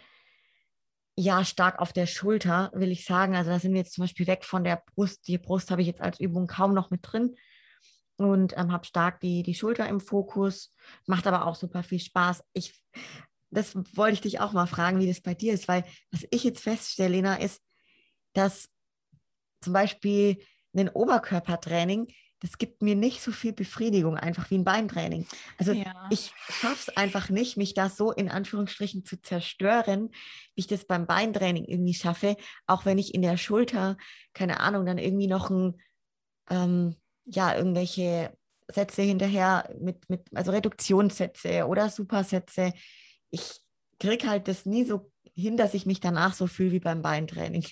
ja stark auf der Schulter, will ich sagen. Also da sind wir jetzt zum Beispiel weg von der Brust. Die Brust habe ich jetzt als Übung kaum noch mit drin und ähm, habe stark die, die Schulter im Fokus. Macht aber auch super viel Spaß. Ich das wollte ich dich auch mal fragen, wie das bei dir ist, weil was ich jetzt feststelle, Lena, ist, dass zum Beispiel ein Oberkörpertraining, das gibt mir nicht so viel Befriedigung, einfach wie ein Beintraining. Also ja. ich schaffe es einfach nicht, mich da so in Anführungsstrichen zu zerstören, wie ich das beim Beintraining irgendwie schaffe, auch wenn ich in der Schulter, keine Ahnung, dann irgendwie noch ein, ähm, ja, irgendwelche Sätze hinterher mit, mit, also Reduktionssätze oder Supersätze ich kriege halt das nie so hin, dass ich mich danach so fühle wie beim Beintraining.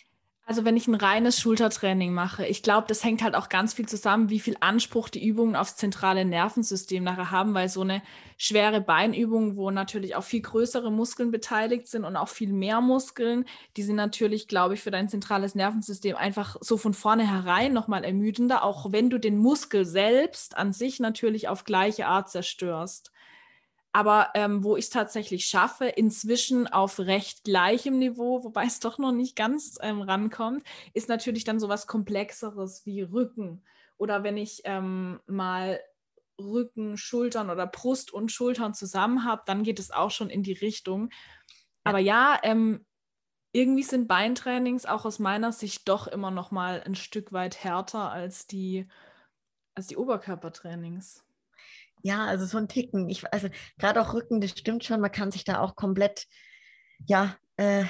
Also wenn ich ein reines Schultertraining mache, ich glaube, das hängt halt auch ganz viel zusammen, wie viel Anspruch die Übungen aufs zentrale Nervensystem nachher haben, weil so eine schwere Beinübung, wo natürlich auch viel größere Muskeln beteiligt sind und auch viel mehr Muskeln, die sind natürlich, glaube ich, für dein zentrales Nervensystem einfach so von vornherein nochmal ermüdender, auch wenn du den Muskel selbst an sich natürlich auf gleiche Art zerstörst. Aber ähm, wo ich es tatsächlich schaffe, inzwischen auf recht gleichem Niveau, [LAUGHS] wobei es doch noch nicht ganz ähm, rankommt, ist natürlich dann so was Komplexeres wie Rücken. Oder wenn ich ähm, mal Rücken, Schultern oder Brust und Schultern zusammen habe, dann geht es auch schon in die Richtung. Aber ja, ähm, irgendwie sind Beintrainings auch aus meiner Sicht doch immer noch mal ein Stück weit härter als die, als die Oberkörpertrainings. Ja, also so ein Ticken. Ich, also gerade auch Rücken, das stimmt schon, man kann sich da auch komplett, ja, äh,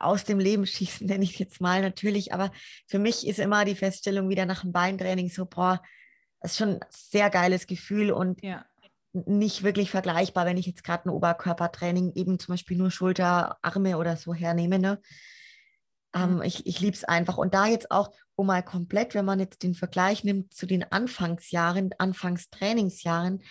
aus dem Leben schießen, [LAUGHS] nenne ich jetzt mal natürlich. Aber für mich ist immer die Feststellung wieder nach dem Beintraining so, boah, das ist schon ein sehr geiles Gefühl und ja. nicht wirklich vergleichbar, wenn ich jetzt gerade ein Oberkörpertraining eben zum Beispiel nur Schulter, Arme oder so hernehme. Ne? Ähm, mhm. ich ich liebe es einfach. Und da jetzt auch, um mal komplett, wenn man jetzt den Vergleich nimmt zu den Anfangsjahren, Anfangstrainingsjahren,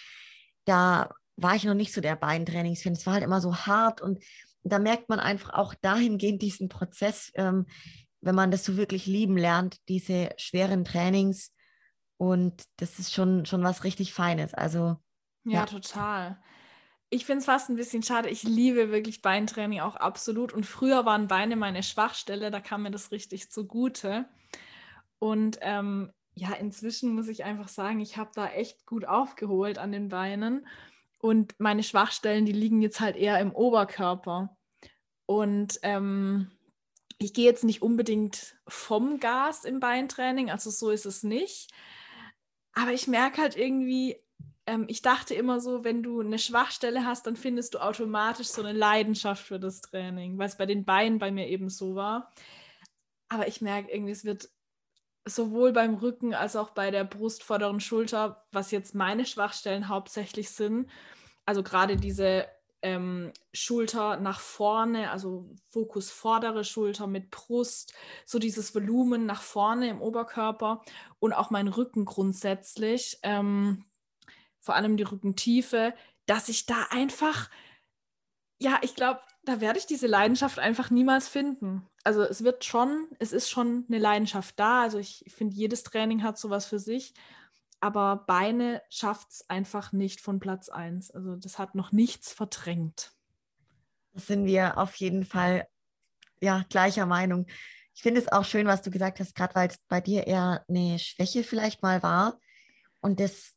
da war ich noch nicht so der Beintrainingsfan. Es war halt immer so hart und da merkt man einfach auch dahingehend diesen Prozess, ähm, wenn man das so wirklich lieben lernt, diese schweren Trainings. Und das ist schon, schon was richtig Feines. Also. Ja, ja. total ich finde es fast ein bisschen schade. Ich liebe wirklich Beintraining auch absolut. Und früher waren Beine meine Schwachstelle, da kam mir das richtig zugute. Und ähm, ja, inzwischen muss ich einfach sagen, ich habe da echt gut aufgeholt an den Beinen. Und meine Schwachstellen, die liegen jetzt halt eher im Oberkörper. Und ähm, ich gehe jetzt nicht unbedingt vom Gas im Beintraining, also so ist es nicht. Aber ich merke halt irgendwie, ähm, ich dachte immer so, wenn du eine Schwachstelle hast, dann findest du automatisch so eine Leidenschaft für das Training, weil es bei den Beinen bei mir eben so war. Aber ich merke irgendwie, es wird sowohl beim Rücken als auch bei der Brust, vorderen Schulter, was jetzt meine Schwachstellen hauptsächlich sind, also gerade diese ähm, Schulter nach vorne, also Fokus vordere Schulter mit Brust, so dieses Volumen nach vorne im Oberkörper und auch mein Rücken grundsätzlich, ähm, vor allem die Rückentiefe, dass ich da einfach, ja, ich glaube, da werde ich diese Leidenschaft einfach niemals finden. Also es wird schon, es ist schon eine Leidenschaft da. Also ich finde, jedes Training hat sowas für sich aber Beine schafft es einfach nicht von Platz 1. Also das hat noch nichts verdrängt. Das sind wir auf jeden Fall ja gleicher Meinung. Ich finde es auch schön, was du gesagt hast, gerade weil es bei dir eher eine Schwäche vielleicht mal war. Und das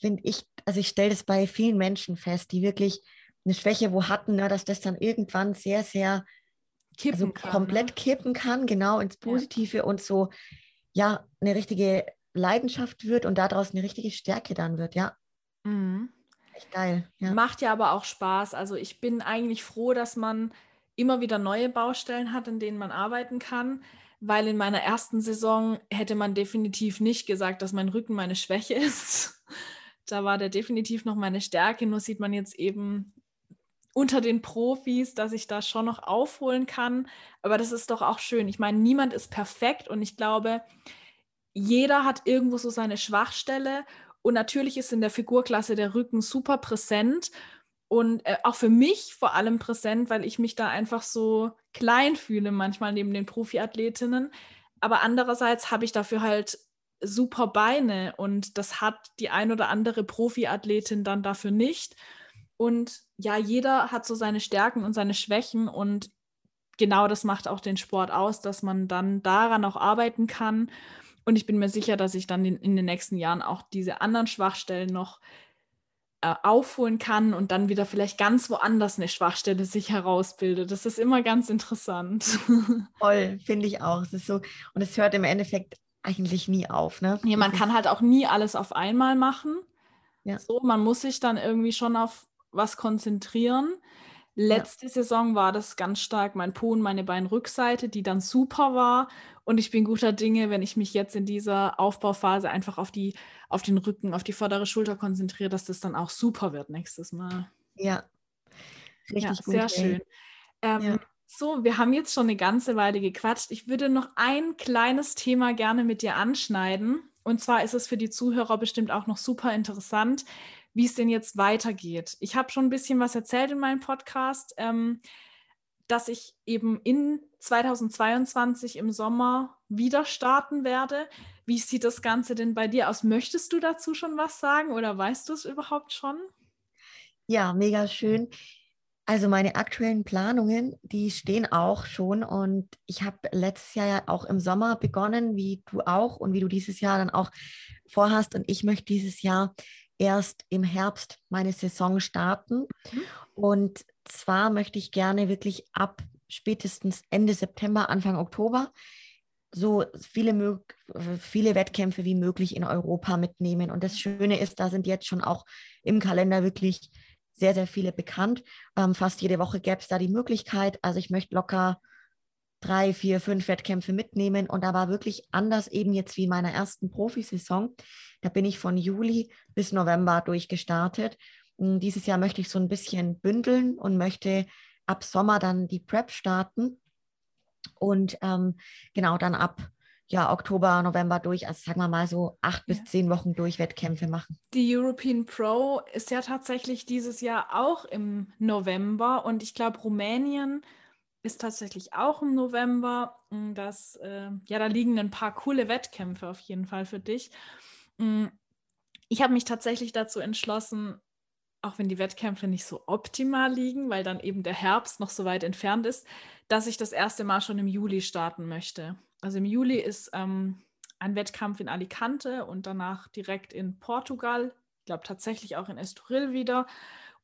finde ich, also ich stelle das bei vielen Menschen fest, die wirklich eine Schwäche wo hatten, ne, dass das dann irgendwann sehr, sehr kippen also kann, komplett ne? kippen kann, genau ins Positive ja. und so ja eine richtige Leidenschaft wird und daraus eine richtige Stärke dann wird, ja. Mhm. Echt geil. Ja. Macht ja aber auch Spaß. Also ich bin eigentlich froh, dass man immer wieder neue Baustellen hat, in denen man arbeiten kann, weil in meiner ersten Saison hätte man definitiv nicht gesagt, dass mein Rücken meine Schwäche [LAUGHS] ist. Da war der definitiv noch meine Stärke, nur sieht man jetzt eben unter den Profis, dass ich da schon noch aufholen kann. Aber das ist doch auch schön. Ich meine, niemand ist perfekt und ich glaube, jeder hat irgendwo so seine Schwachstelle und natürlich ist in der Figurklasse der Rücken super präsent und äh, auch für mich vor allem präsent, weil ich mich da einfach so klein fühle manchmal neben den Profiathletinnen. Aber andererseits habe ich dafür halt super Beine und das hat die ein oder andere Profiathletin dann dafür nicht. Und ja, jeder hat so seine Stärken und seine Schwächen und genau das macht auch den Sport aus, dass man dann daran auch arbeiten kann und ich bin mir sicher, dass ich dann in, den nächsten Jahren auch diese anderen Schwachstellen noch äh, aufholen kann und dann wieder vielleicht ganz woanders eine Schwachstelle sich herausbildet. Das ist immer ganz interessant. [LAUGHS] Voll, finde ich auch. Es ist so, und es hört im Endeffekt eigentlich nie auf. Ne? Ja, man kann halt auch nie alles auf einmal machen. Ja. So, man muss sich dann irgendwie schon auf was konzentrieren. Letzte ja. Saison war das ganz stark mein Po und meine Beinrückseite, die dann super war. Und ich bin guter Dinge, wenn ich mich jetzt in dieser Aufbauphase einfach auf, die, auf den Rücken, auf die vordere Schulter konzentriere, dass das dann auch super wird nächstes Mal. Ja, richtig ja, gut. Sehr ey. schön. Ähm, ja. So, wir haben jetzt schon eine ganze Weile gequatscht. Ich würde noch ein kleines Thema gerne mit dir anschneiden. Und zwar ist es für die Zuhörer bestimmt auch noch super interessant, wie es denn jetzt weitergeht. Ich habe schon ein bisschen was erzählt in meinem Podcast. Ähm, dass ich eben in 2022 im Sommer wieder starten werde. Wie sieht das Ganze denn bei dir aus? Möchtest du dazu schon was sagen oder weißt du es überhaupt schon? Ja, mega schön. Also meine aktuellen Planungen, die stehen auch schon und ich habe letztes Jahr ja auch im Sommer begonnen, wie du auch und wie du dieses Jahr dann auch vorhast und ich möchte dieses Jahr erst im Herbst meine Saison starten mhm. und zwar möchte ich gerne wirklich ab spätestens Ende September, Anfang Oktober so viele, viele Wettkämpfe wie möglich in Europa mitnehmen. Und das Schöne ist, da sind jetzt schon auch im Kalender wirklich sehr, sehr viele bekannt. Ähm, fast jede Woche gäbe es da die Möglichkeit. Also ich möchte locker drei, vier, fünf Wettkämpfe mitnehmen. Und da war wirklich anders eben jetzt wie in meiner ersten Profisaison. Da bin ich von Juli bis November durchgestartet. Hm, dieses Jahr möchte ich so ein bisschen bündeln und möchte ab Sommer dann die Prep starten und ähm, genau dann ab ja, Oktober, November durch, also sagen wir mal so acht ja. bis zehn Wochen durch Wettkämpfe machen. Die European Pro ist ja tatsächlich dieses Jahr auch im November und ich glaube, Rumänien ist tatsächlich auch im November. Hm, das, äh, ja, da liegen ein paar coole Wettkämpfe auf jeden Fall für dich. Hm, ich habe mich tatsächlich dazu entschlossen, auch wenn die Wettkämpfe nicht so optimal liegen, weil dann eben der Herbst noch so weit entfernt ist, dass ich das erste Mal schon im Juli starten möchte. Also im Juli ist ähm, ein Wettkampf in Alicante und danach direkt in Portugal. Ich glaube tatsächlich auch in Estoril wieder.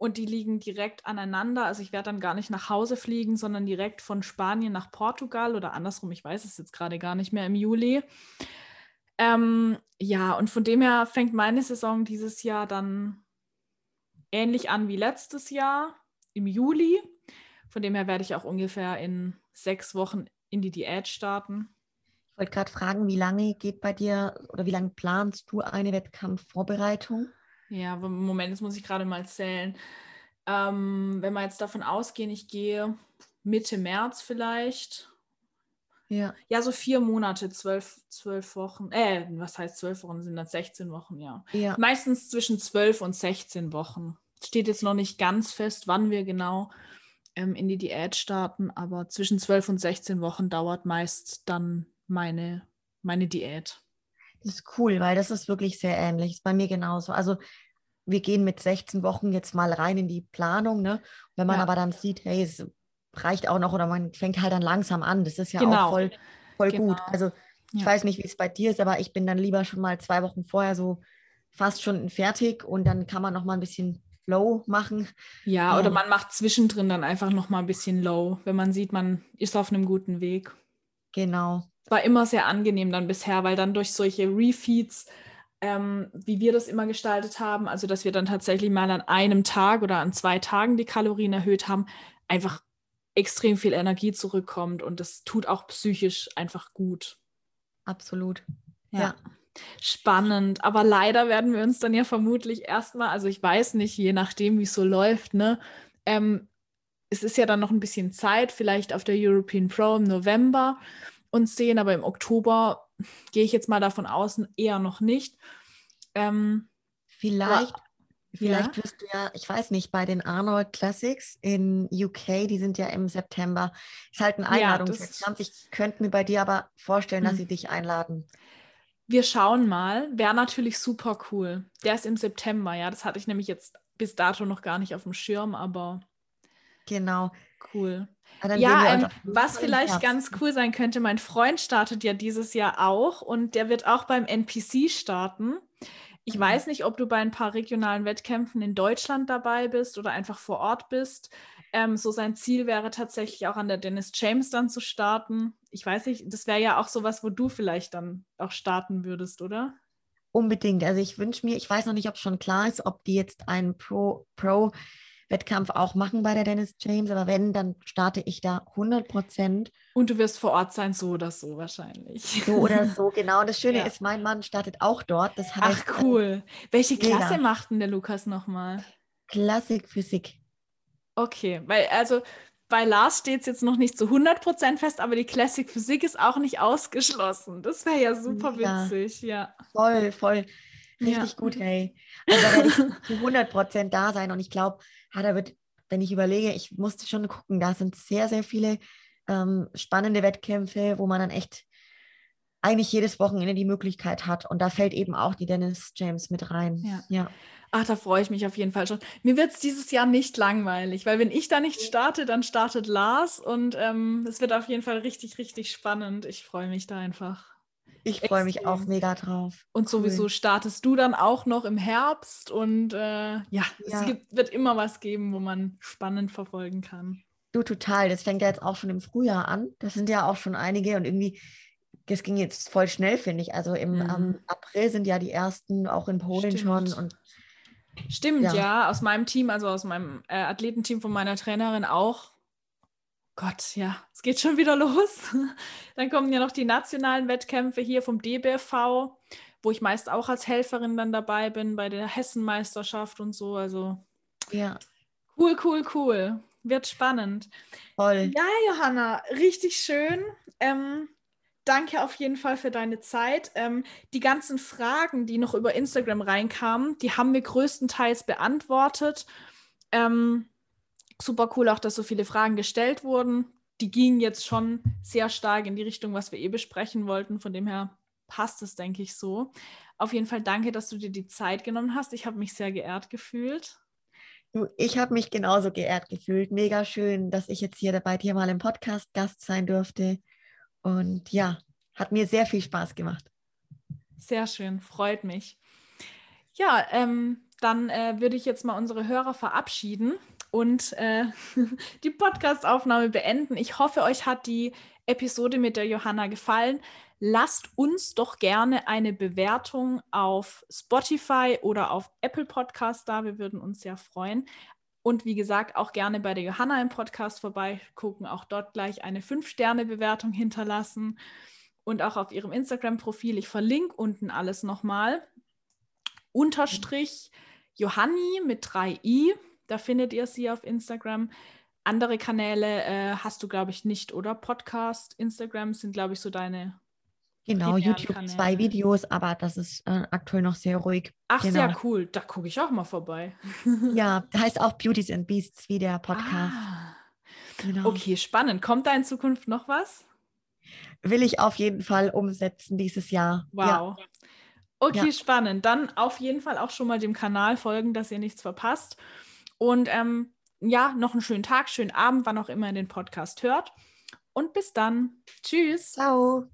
Und die liegen direkt aneinander. Also ich werde dann gar nicht nach Hause fliegen, sondern direkt von Spanien nach Portugal oder andersrum. Ich weiß es jetzt gerade gar nicht mehr im Juli. Ähm, ja, und von dem her fängt meine Saison dieses Jahr dann ähnlich an wie letztes Jahr im Juli. Von dem her werde ich auch ungefähr in sechs Wochen in die Diät starten. Ich wollte gerade fragen, wie lange geht bei dir oder wie lange planst du eine Wettkampfvorbereitung? Ja, im Moment, das muss ich gerade mal zählen. Ähm, wenn wir jetzt davon ausgehen, ich gehe Mitte März vielleicht. Ja. Ja, so vier Monate, zwölf, zwölf Wochen. Äh, was heißt zwölf Wochen? Sind dann 16 Wochen, ja. Ja. Meistens zwischen zwölf und 16 Wochen. Steht jetzt noch nicht ganz fest, wann wir genau ähm, in die Diät starten, aber zwischen 12 und 16 Wochen dauert meist dann meine, meine Diät. Das ist cool, weil das ist wirklich sehr ähnlich. Ist bei mir genauso. Also wir gehen mit 16 Wochen jetzt mal rein in die Planung, ne? Wenn man Ja. aber dann sieht, hey, es reicht auch noch oder man fängt halt dann langsam an. Das ist ja Genau. auch voll, voll gut. Genau. Also ich Ja. weiß nicht, wie es bei dir ist, aber ich bin dann lieber schon mal zwei Wochen vorher so fast schon fertig und dann kann man noch mal ein bisschen low machen. Ja, oder Ähm. man macht zwischendrin dann einfach noch mal ein bisschen low, wenn man sieht, man ist auf einem guten Weg. Genau. War immer sehr angenehm dann bisher, weil dann durch solche Refeeds, ähm, wie wir das immer gestaltet haben, also dass wir dann tatsächlich mal an einem Tag oder an zwei Tagen die Kalorien erhöht haben, einfach extrem viel Energie zurückkommt und das tut auch psychisch einfach gut. Absolut. Ja. Ja. Spannend, aber leider werden wir uns dann ja vermutlich erstmal, also ich weiß nicht, je nachdem, wie es so läuft, ne? Ähm, es ist ja dann noch ein bisschen Zeit, vielleicht auf der European Pro im November uns sehen, aber im Oktober gehe ich jetzt mal davon aus, eher noch nicht. Ähm, Vielleicht, Aber- vielleicht wirst du ja, ich weiß nicht, bei den Arnold Classics in UK, die sind ja im September, ist halt ein Ja, Einladungswettkampf. Ich könnte mir bei dir aber vorstellen, dass Hm. sie dich einladen. wir schauen mal, wäre natürlich super cool. Der ist im September, ja, das hatte ich nämlich jetzt bis dato noch gar nicht auf dem Schirm, aber Genau. cool. Ah, Ja, ähm, was vielleicht ganz cool sein könnte, mein Freund startet ja dieses Jahr auch und der wird auch beim NPC starten. Ich Mhm. weiß nicht, ob du bei ein paar regionalen Wettkämpfen in Deutschland dabei bist oder einfach vor Ort bist. Ähm, so sein Ziel wäre tatsächlich auch an der Dennis James dann zu starten. Ich weiß nicht, das wäre ja auch sowas, wo du vielleicht dann auch starten würdest, oder? Unbedingt. Also ich wünsche mir, ich weiß noch nicht, ob schon klar ist, ob die jetzt einen Pro, Pro-Wettkampf auch machen bei der Dennis James, aber wenn, dann starte ich da 100 Prozent. Und du wirst vor Ort sein, so oder so wahrscheinlich. So oder [LAUGHS] so, genau. Das Schöne Ja. ist, mein Mann startet auch dort. Das heißt, Ach cool. Welche. Klasse macht denn der Lukas nochmal? äh, Klassik Physik. Okay, weil also bei Lars steht es jetzt noch nicht zu 100% fest, aber die Classic Physik ist auch nicht ausgeschlossen. Das wäre ja super Ja. witzig, ja. Voll, voll. Richtig Ja. gut, hey. Also da werde ich zu 100 Prozent da sein. Und ich glaube, ja, da wird, wenn ich überlege, ich musste schon gucken, da sind sehr, sehr viele ähm, spannende Wettkämpfe, wo man dann echt eigentlich jedes Wochenende die Möglichkeit hat. Und da fällt eben auch die Dennis James mit rein. Ja. ja. Ach, da freue ich mich auf jeden Fall schon. Mir wird es dieses Jahr nicht langweilig, weil wenn ich da nicht starte, dann startet Lars und ähm, es wird auf jeden Fall richtig, richtig spannend. Ich freue mich da einfach. Ich freue mich auch mega drauf. Und Cool. sowieso startest du dann auch noch im Herbst und äh, ja, es Ja. gibt, wird immer was geben, wo man spannend verfolgen kann. Du total. Das fängt ja jetzt auch schon im Frühjahr an. Das sind ja auch schon einige und irgendwie, das ging jetzt voll schnell, finde ich. Also im Mhm. am April sind ja die ersten auch in Polen schon Stimmt. und Stimmt, ja. Ja. aus meinem Team, also aus meinem äh, Athletenteam von meiner Trainerin auch. Gott, ja, es geht schon wieder [LAUGHS] los. dann kommen ja noch die nationalen Wettkämpfe hier vom DBFV, wo ich meist auch als Helferin dann dabei bin bei der Hessenmeisterschaft und so. Also ja, cool, cool, cool. Wird spannend. voll. Ja, Johanna, richtig schön. Ähm, danke auf jeden Fall für deine Zeit. Ähm, die ganzen Fragen, die noch über Instagram reinkamen, die haben wir größtenteils beantwortet. Ähm, super cool auch, dass so viele Fragen gestellt wurden. Die gingen jetzt schon sehr stark in die Richtung, was wir eh besprechen wollten. Von dem her passt es, denke ich, so. Auf jeden Fall danke, dass du dir die Zeit genommen hast. Ich habe mich sehr geehrt gefühlt. Du, ich habe mich genauso geehrt gefühlt. Mega schön, dass ich jetzt hier bei dir mal im Podcast Gast sein durfte. Und ja, hat mir sehr viel Spaß gemacht. Sehr schön, freut mich. Ja, ähm, dann äh, würde ich jetzt mal unsere Hörer verabschieden und äh, [LAUGHS] die Podcastaufnahme beenden. Ich hoffe, euch hat die Episode mit der Johanna gefallen. Lasst uns doch gerne eine Bewertung auf Spotify oder auf Apple Podcast da. Wir würden uns sehr freuen. Und wie gesagt, auch gerne bei der Johanna im Podcast vorbeigucken, auch dort gleich eine 5-Sterne-Bewertung hinterlassen und auch auf ihrem Instagram-Profil. Ich verlinke unten alles nochmal. Unterstrich Johanni mit 3i. Da findet ihr sie auf Instagram. Andere Kanäle äh, hast du, glaube ich, nicht, oder? Podcast, Instagram sind, glaube ich, so deine. Genau, YouTube Kanäle. zwei Videos, aber das ist äh, aktuell noch sehr ruhig. Ach, genau. sehr cool. Da gucke ich auch mal vorbei. [LAUGHS] ja, heißt auch Beauties and Beasts wie der Podcast. Ah. Genau. Okay, spannend. Kommt da in Zukunft noch was? Will ich auf jeden Fall umsetzen dieses Jahr. Wow. Ja. Okay, ja. spannend. Dann auf jeden Fall auch schon mal dem Kanal folgen, dass ihr nichts verpasst. Und ähm, ja, noch einen schönen Tag, schönen Abend, wann auch immer ihr den Podcast hört. Und bis dann. Tschüss. Ciao.